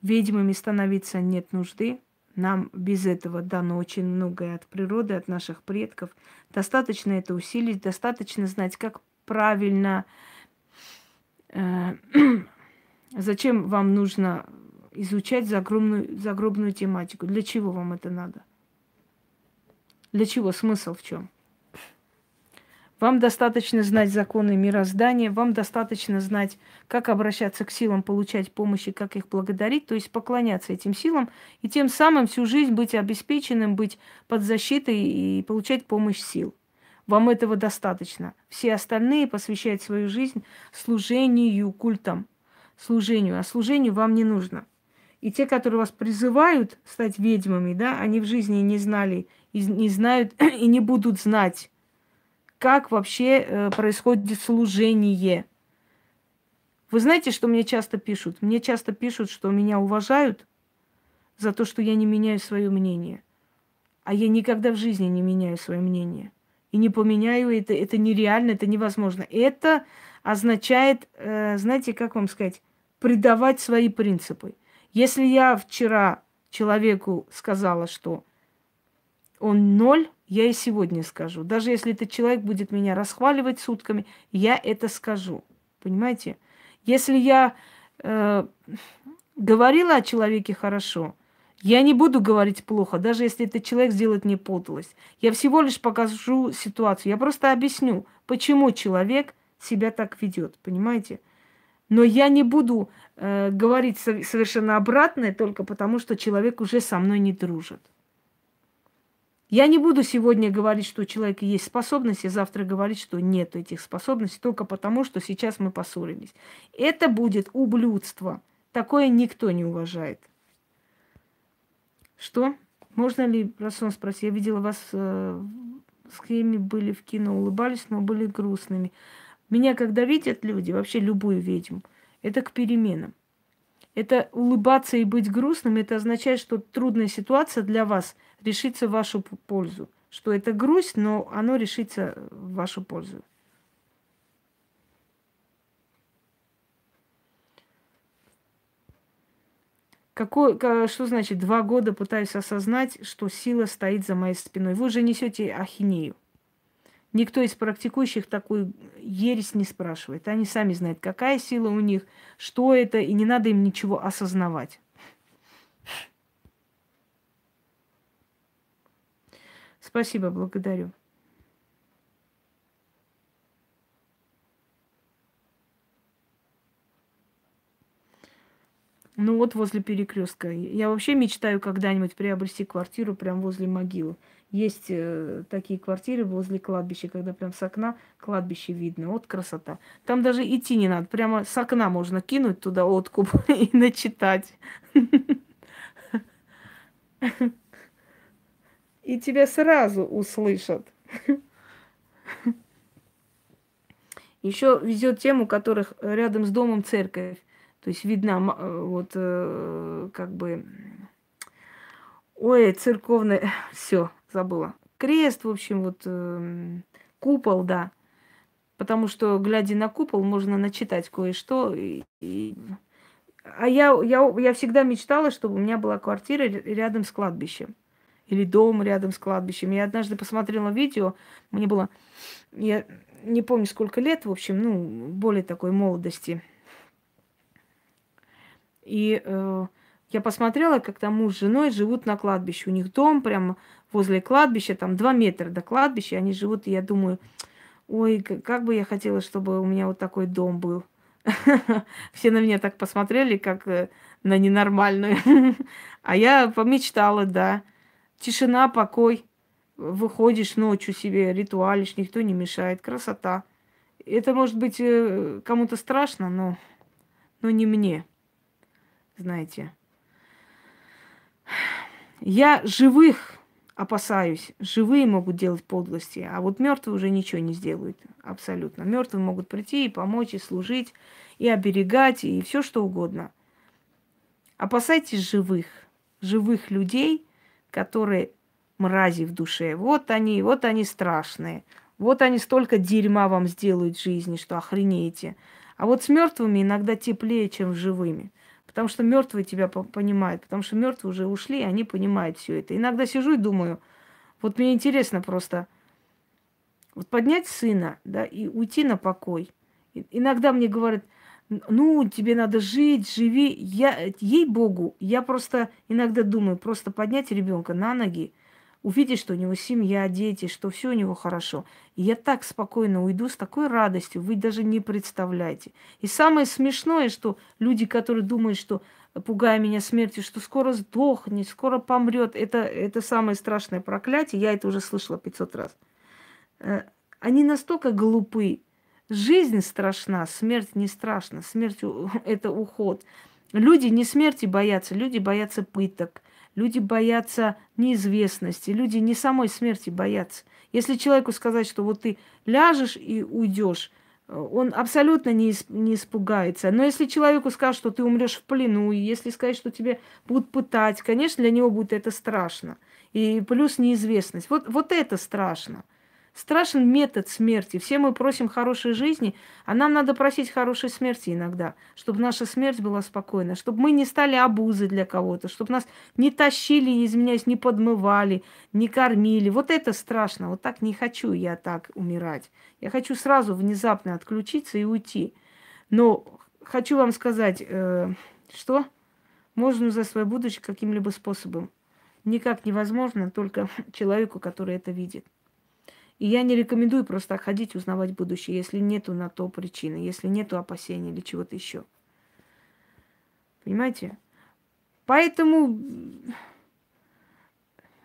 ведьмами становиться нет нужды. Нам без этого дано очень многое от природы, от наших предков. Достаточно это усилить, достаточно знать, как правильно, э, *clears throat* зачем вам нужно изучать загробную, загробную тематику, для чего вам это надо. Для чего? Смысл в чем? Вам достаточно знать законы мироздания, вам достаточно знать, как обращаться к силам, получать помощь и как их благодарить, то есть поклоняться этим силам, и тем самым всю жизнь быть обеспеченным, быть под защитой и получать помощь сил. Вам этого достаточно. Все остальные посвящают свою жизнь служению, культам, служению, а служению вам не нужно. И те, которые вас призывают стать ведьмами, да, они в жизни не знали не знают *coughs* и не будут знать, как вообще э, происходит служение. Вы знаете, что мне часто пишут? Мне часто пишут, что меня уважают за то, что я не меняю свое мнение. А я никогда в жизни не меняю свое мнение. И не поменяю это, это нереально, это невозможно. Это означает, э, знаете, как вам сказать, предавать свои принципы. Если я вчера человеку сказала, что он ноль, я и сегодня скажу. Даже если этот человек будет меня расхваливать сутками, я это скажу. Понимаете? Если я э, говорила о человеке хорошо, я не буду говорить плохо, даже если этот человек сделает мне подлость. Я всего лишь покажу ситуацию. Я просто объясню, почему человек себя так ведет. Понимаете? Но я не буду э, говорить совершенно обратное только потому, что человек уже со мной не дружит. Я не буду сегодня говорить, что у человека есть способности, завтра говорить, что нет этих способностей, только потому, что сейчас мы поссорились. Это будет ублюдство. Такое никто не уважает. Что? Можно ли, раз он спросил, я видела вас, э, с кем были в кино, улыбались, но были грустными. Меня, когда видят люди, вообще любую ведьму, это к переменам. Это улыбаться и быть грустным, это означает, что трудная ситуация для вас решится в вашу пользу. Что это грусть, но оно решится в вашу пользу. Какой, что значит два года пытаюсь осознать, что сила стоит за моей спиной? Вы уже несете ахинею. Никто из практикующих такую ересь не спрашивает. Они сами знают, какая сила у них, что это, и не надо им ничего осознавать. Спасибо, благодарю. Ну вот возле перекрестка. Я вообще мечтаю когда-нибудь приобрести квартиру прямо возле могилы. Есть э, такие квартиры возле кладбища, когда прям с окна кладбище видно. Вот красота. Там даже идти не надо. Прямо с окна можно кинуть туда откуп *laughs* и начитать. И тебя сразу услышат. Еще везет тем, у которых рядом с домом церковь. То есть видна э, вот э, как бы... Ой, церковная... *laughs* Все, забыла. Крест, в общем, вот э, купол, да. Потому что, глядя на купол, можно начитать кое-что. И, и... А я, я, я всегда мечтала, чтобы у меня была квартира рядом с кладбищем. Или дом рядом с кладбищем. Я однажды посмотрела видео, мне было, я не помню сколько лет, в общем, ну, более такой молодости. И э, я посмотрела, как там муж с женой живут на кладбище. У них дом прямо возле кладбища, там два метра до кладбища, они живут, и я думаю, ой, как бы я хотела, чтобы у меня вот такой дом был. *laughs* Все на меня так посмотрели, как э, на ненормальную. *laughs* А я помечтала, да. Тишина, покой. Выходишь ночью себе, ритуалишь, никто не мешает. Красота. Это может быть э, кому-то страшно, но, но не мне. Знаете. Я живых опасаюсь. Живые могут делать подлости, а вот мертвые уже ничего не сделают. Абсолютно. Мертвые могут прийти и помочь, и служить, и оберегать, и все что угодно. Опасайтесь живых. Живых людей, которые мрази в душе. Вот они, вот они страшные. Вот они столько дерьма вам сделают в жизни, что охренеете. А вот с мертвыми иногда теплее, чем с живыми. Потому что мертвые тебя понимают, потому что мертвые уже ушли, и они понимают все это. Иногда сижу и думаю, вот мне интересно просто вот поднять сына, да, и уйти на покой. Иногда мне говорят, ну, тебе надо жить, живи. Я, ей-богу, я просто иногда думаю, просто поднять ребенка на ноги, увидеть, что у него семья, дети, что все у него хорошо. И я так спокойно уйду с такой радостью, вы даже не представляете. И самое смешное, что люди, которые думают, что пугая меня смертью, что скоро сдохнет, скоро помрет, это, это самое страшное проклятие, я это уже слышала 500 раз. Э, они настолько глупы. Жизнь страшна, смерть не страшна. Смерть – *laughs* это уход. Люди не смерти боятся, люди боятся пыток – Люди боятся неизвестности, люди не самой смерти боятся. Если человеку сказать, что вот ты ляжешь и уйдешь, э, он абсолютно не, не испугается. Но если человеку скажут, что ты умрешь в плену, и если сказать, что тебе будут пытать, конечно, для него будет это страшно. И плюс неизвестность. Вот, вот это страшно. Страшен метод смерти. Все мы просим хорошей жизни, а нам надо просить хорошей смерти иногда, чтобы наша смерть была спокойна, чтобы мы не стали обузой для кого-то, чтобы нас не тащили, извиняюсь, не подмывали, не кормили. Вот это страшно. Вот так не хочу я так умирать. Я хочу сразу внезапно отключиться и уйти. Но хочу вам сказать, э, что можно за свое будущее каким-либо способом. Никак невозможно, только *laughs* человеку, который это видит. И я не рекомендую просто ходить узнавать будущее, если нету на то причины, если нету опасений или чего-то еще. Понимаете? Поэтому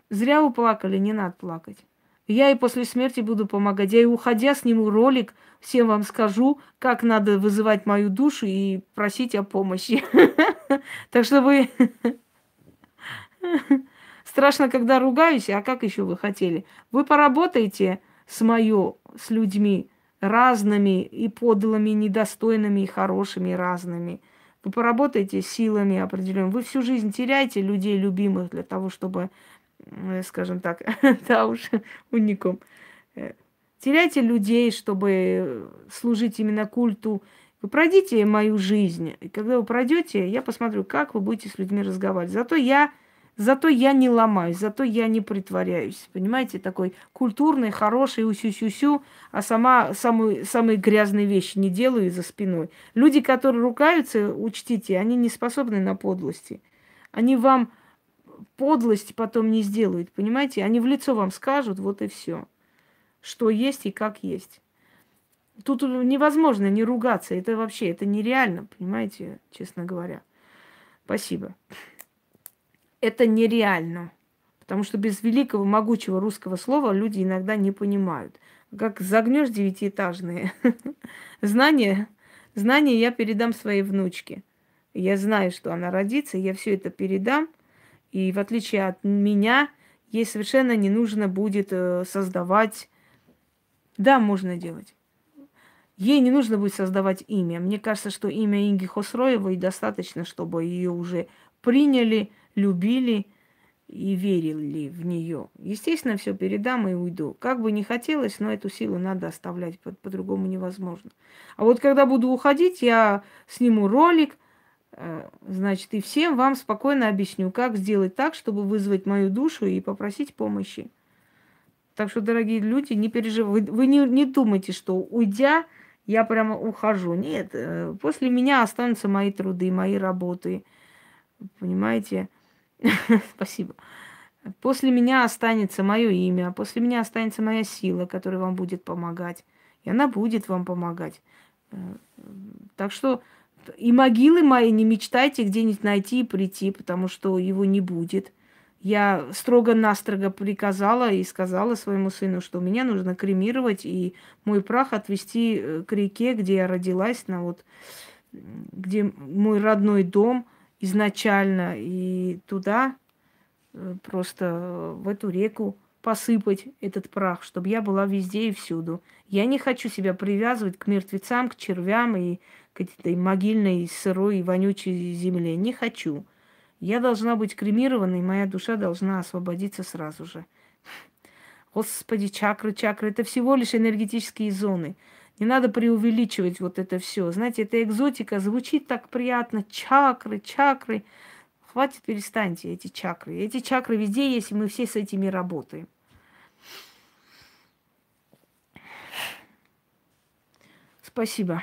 зря вы плакали, не надо плакать. Я и после смерти буду помогать. Я и уходя сниму ролик, всем вам скажу, как надо вызывать мою душу и просить о помощи. *laughs* Так что вы... *laughs* Страшно, когда ругаюсь, а как еще вы хотели? Вы поработаете, с мое, с людьми разными и подлыми, недостойными, и хорошими, и разными. Вы поработаете силами определенными. Вы всю жизнь теряете людей любимых для того, чтобы, э, скажем так, *laughs* да уж, уникум. Э, теряйте людей, чтобы служить именно культу. Вы пройдите мою жизнь. И когда вы пройдете, я посмотрю, как вы будете с людьми разговаривать. Зато я Зато я не ломаюсь, зато я не притворяюсь. Понимаете, такой культурный, хороший, усю-сю-сю, а сама самые, самые грязные вещи не делаю за спиной. Люди, которые ругаются, учтите, они не способны на подлости. Они вам подлость потом не сделают, понимаете? Они в лицо вам скажут, вот и все. Что есть и как есть. Тут невозможно не ругаться. Это вообще, это нереально, понимаете, честно говоря. Спасибо это нереально. Потому что без великого, могучего русского слова люди иногда не понимают. Как загнешь девятиэтажные. *laughs* Знания, знания я передам своей внучке. Я знаю, что она родится, я все это передам. И в отличие от меня, ей совершенно не нужно будет э, создавать... Да, можно делать. Ей не нужно будет создавать имя. Мне кажется, что имя Инги Хосроевой достаточно, чтобы ее уже приняли, любили и верили в нее. Естественно, все передам и уйду. Как бы не хотелось, но эту силу надо оставлять, по- по-другому невозможно. А вот когда буду уходить, я сниму ролик, э, значит, и всем вам спокойно объясню, как сделать так, чтобы вызвать мою душу и попросить помощи. Так что, дорогие люди, не переживайте. Вы, вы не, не думайте, что уйдя, я прямо ухожу. Нет, э, после меня останутся мои труды, мои работы. Понимаете? *laughs* Спасибо. После меня останется мое имя, после меня останется моя сила, которая вам будет помогать. И она будет вам помогать. Так что и могилы мои не мечтайте где-нибудь найти и прийти, потому что его не будет. Я строго-настрого приказала и сказала своему сыну, что меня нужно кремировать и мой прах отвезти э, к реке, где я родилась, на вот, где мой родной дом изначально, и туда э, просто в эту реку посыпать этот прах, чтобы я была везде и всюду. Я не хочу себя привязывать к мертвецам, к червям и к этой могильной, сырой, вонючей земле. Не хочу. Я должна быть кремированной, моя душа должна освободиться сразу же. Господи, чакры, чакры, это всего лишь энергетические зоны. Не надо преувеличивать вот это все. Знаете, эта экзотика звучит так приятно. Чакры, чакры. Хватит, перестаньте эти чакры. Эти чакры везде есть, и мы все с этими работаем. Спасибо.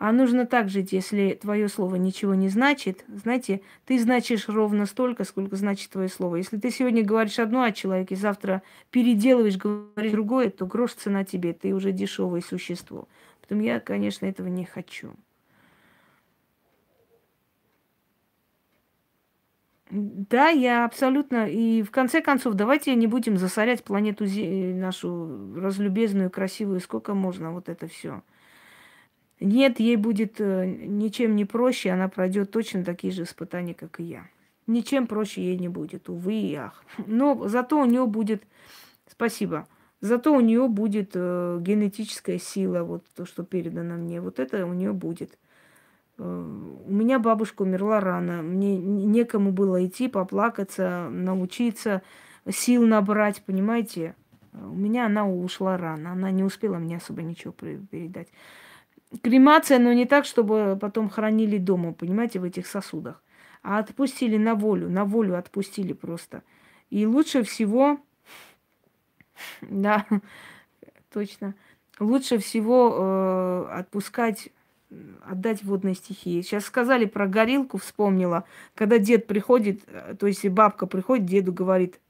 А нужно так жить, если твое слово ничего не значит. Знаете, ты значишь ровно столько, сколько значит твое слово. Если ты сегодня говоришь одно о человеке, завтра переделываешь, говоришь другое, то грош цена тебе, ты уже дешевое существо. Поэтому я, конечно, этого не хочу. Да, я абсолютно. И в конце концов, давайте не будем засорять планету нашу разлюбезную, красивую, сколько можно вот это все. Нет, ей будет э, ничем не проще, она пройдет точно такие же испытания, как и я. Ничем проще ей не будет, увы и ах. Но зато у нее будет, спасибо, зато у нее будет э, генетическая сила, вот то, что передано мне, вот это у нее будет. Э, у меня бабушка умерла рано, мне некому было идти, поплакаться, научиться, сил набрать, понимаете? У меня она ушла рано, она не успела мне особо ничего передать. Кремация, но не так, чтобы потом хранили дома, понимаете, в этих сосудах. А отпустили на волю, на волю отпустили просто. И лучше всего, *laughs* да, точно, лучше всего э, отпускать, отдать водной стихии. Сейчас сказали про горилку, вспомнила, когда дед приходит, э, то есть бабка приходит, деду говорит,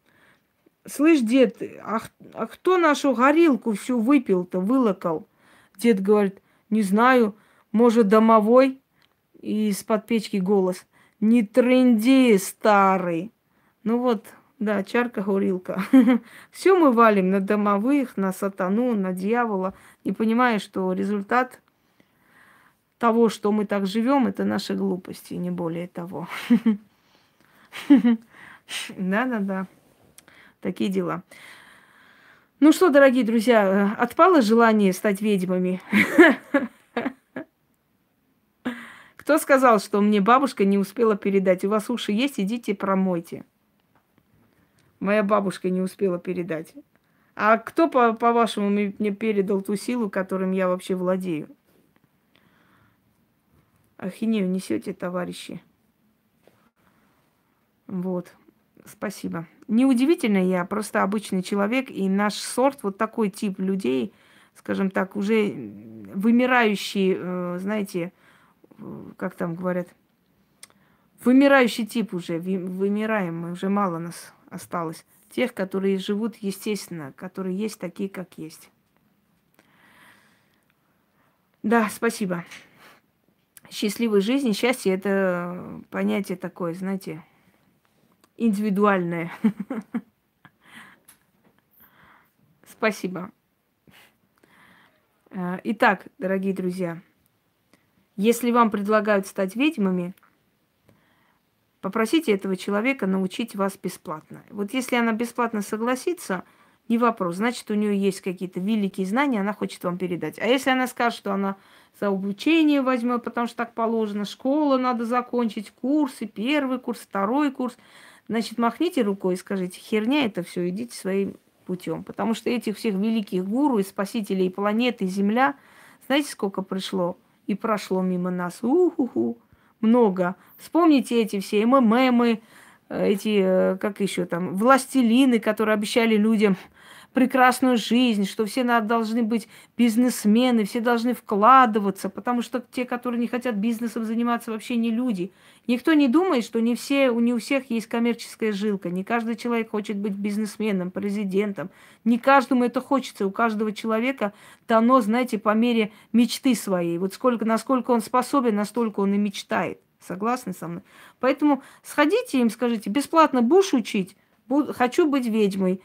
слышь, дед, а, а кто нашу горилку всю выпил-то, вылокал? Дед говорит, не знаю, может, домовой? Из-под печки голос. Не тренди, старый. Ну вот, да, чарка-горилка. *laughs* Все мы валим на домовых, на сатану, на дьявола, не понимая, что результат того, что мы так живем, это наши глупости, не более того. *laughs* Да-да-да. Такие дела. Ну что, дорогие друзья, э, отпало желание стать ведьмами? *laughs* Кто сказал, что мне бабушка не успела передать? У вас уши есть, идите промойте. Моя бабушка не успела передать. А кто, по- по-вашему, мне передал ту силу, которым я вообще владею? Ахинею несете, товарищи. Вот. Спасибо. Неудивительно я, просто обычный человек, и наш сорт, вот такой тип людей, скажем так, уже вымирающий, э, знаете, э, как там говорят, вымирающий тип уже, вымираем, уже мало нас осталось. Тех, которые живут естественно, которые есть такие, как есть. Да, спасибо. Счастливой жизни, счастье – это понятие такое, знаете, индивидуальное. Спасибо. Э, итак, дорогие друзья, если вам предлагают стать ведьмами, попросите этого человека научить вас бесплатно. Вот если она бесплатно согласится, не вопрос, значит, у нее есть какие-то великие знания, она хочет вам передать. А если она скажет, что она за обучение возьмет, потому что так положено, школа надо закончить, курсы, первый курс, второй курс, значит, махните рукой и скажите, херня это все, идите своим путем. Потому что этих всех великих гуру и спасителей планеты, Земля, знаете, сколько пришло и прошло мимо нас? У-ху-ху, много. Вспомните эти все МММы, эти, э, как еще там, властелины, которые обещали людям прекрасную жизнь, что все должны быть бизнесмены, все должны вкладываться, потому что те, которые не хотят бизнесом заниматься, вообще не люди. Никто не думает, что не, все, не у всех есть коммерческая жилка, не каждый человек хочет быть бизнесменом, президентом, не каждому это хочется, у каждого человека дано, знаете, по мере мечты своей. Вот сколько, насколько он способен, настолько он и мечтает. Согласны со мной? Поэтому сходите им, скажите, бесплатно будешь учить? Буду, хочу быть ведьмой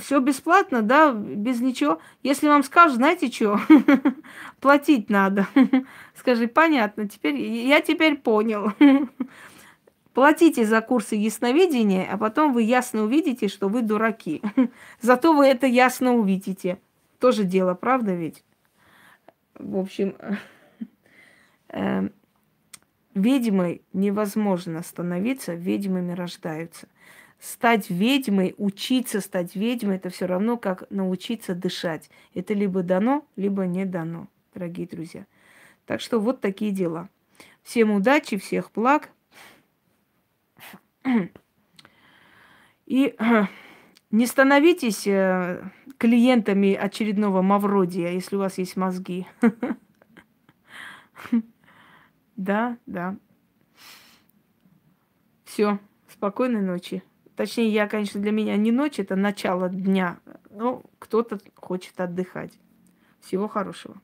все бесплатно, да, без ничего. Если вам скажут, знаете что, *laughs* платить надо. *laughs* Скажи, понятно, теперь я теперь понял. *laughs* Платите за курсы ясновидения, а потом вы ясно увидите, что вы дураки. Зато вы это ясно увидите. Тоже дело, правда ведь? В общем, э, ведьмой невозможно становиться, ведьмами рождаются стать ведьмой, учиться стать ведьмой, это все равно, как научиться дышать. Это либо дано, либо не дано, дорогие друзья. Так что вот такие дела. Всем удачи, всех благ. И не становитесь э, клиентами очередного Мавродия, если у вас есть мозги. *laughs* Да, да. Все. Спокойной ночи. Точнее, я, конечно, для меня не ночь, это начало дня. Но кто-то хочет отдыхать. Всего хорошего.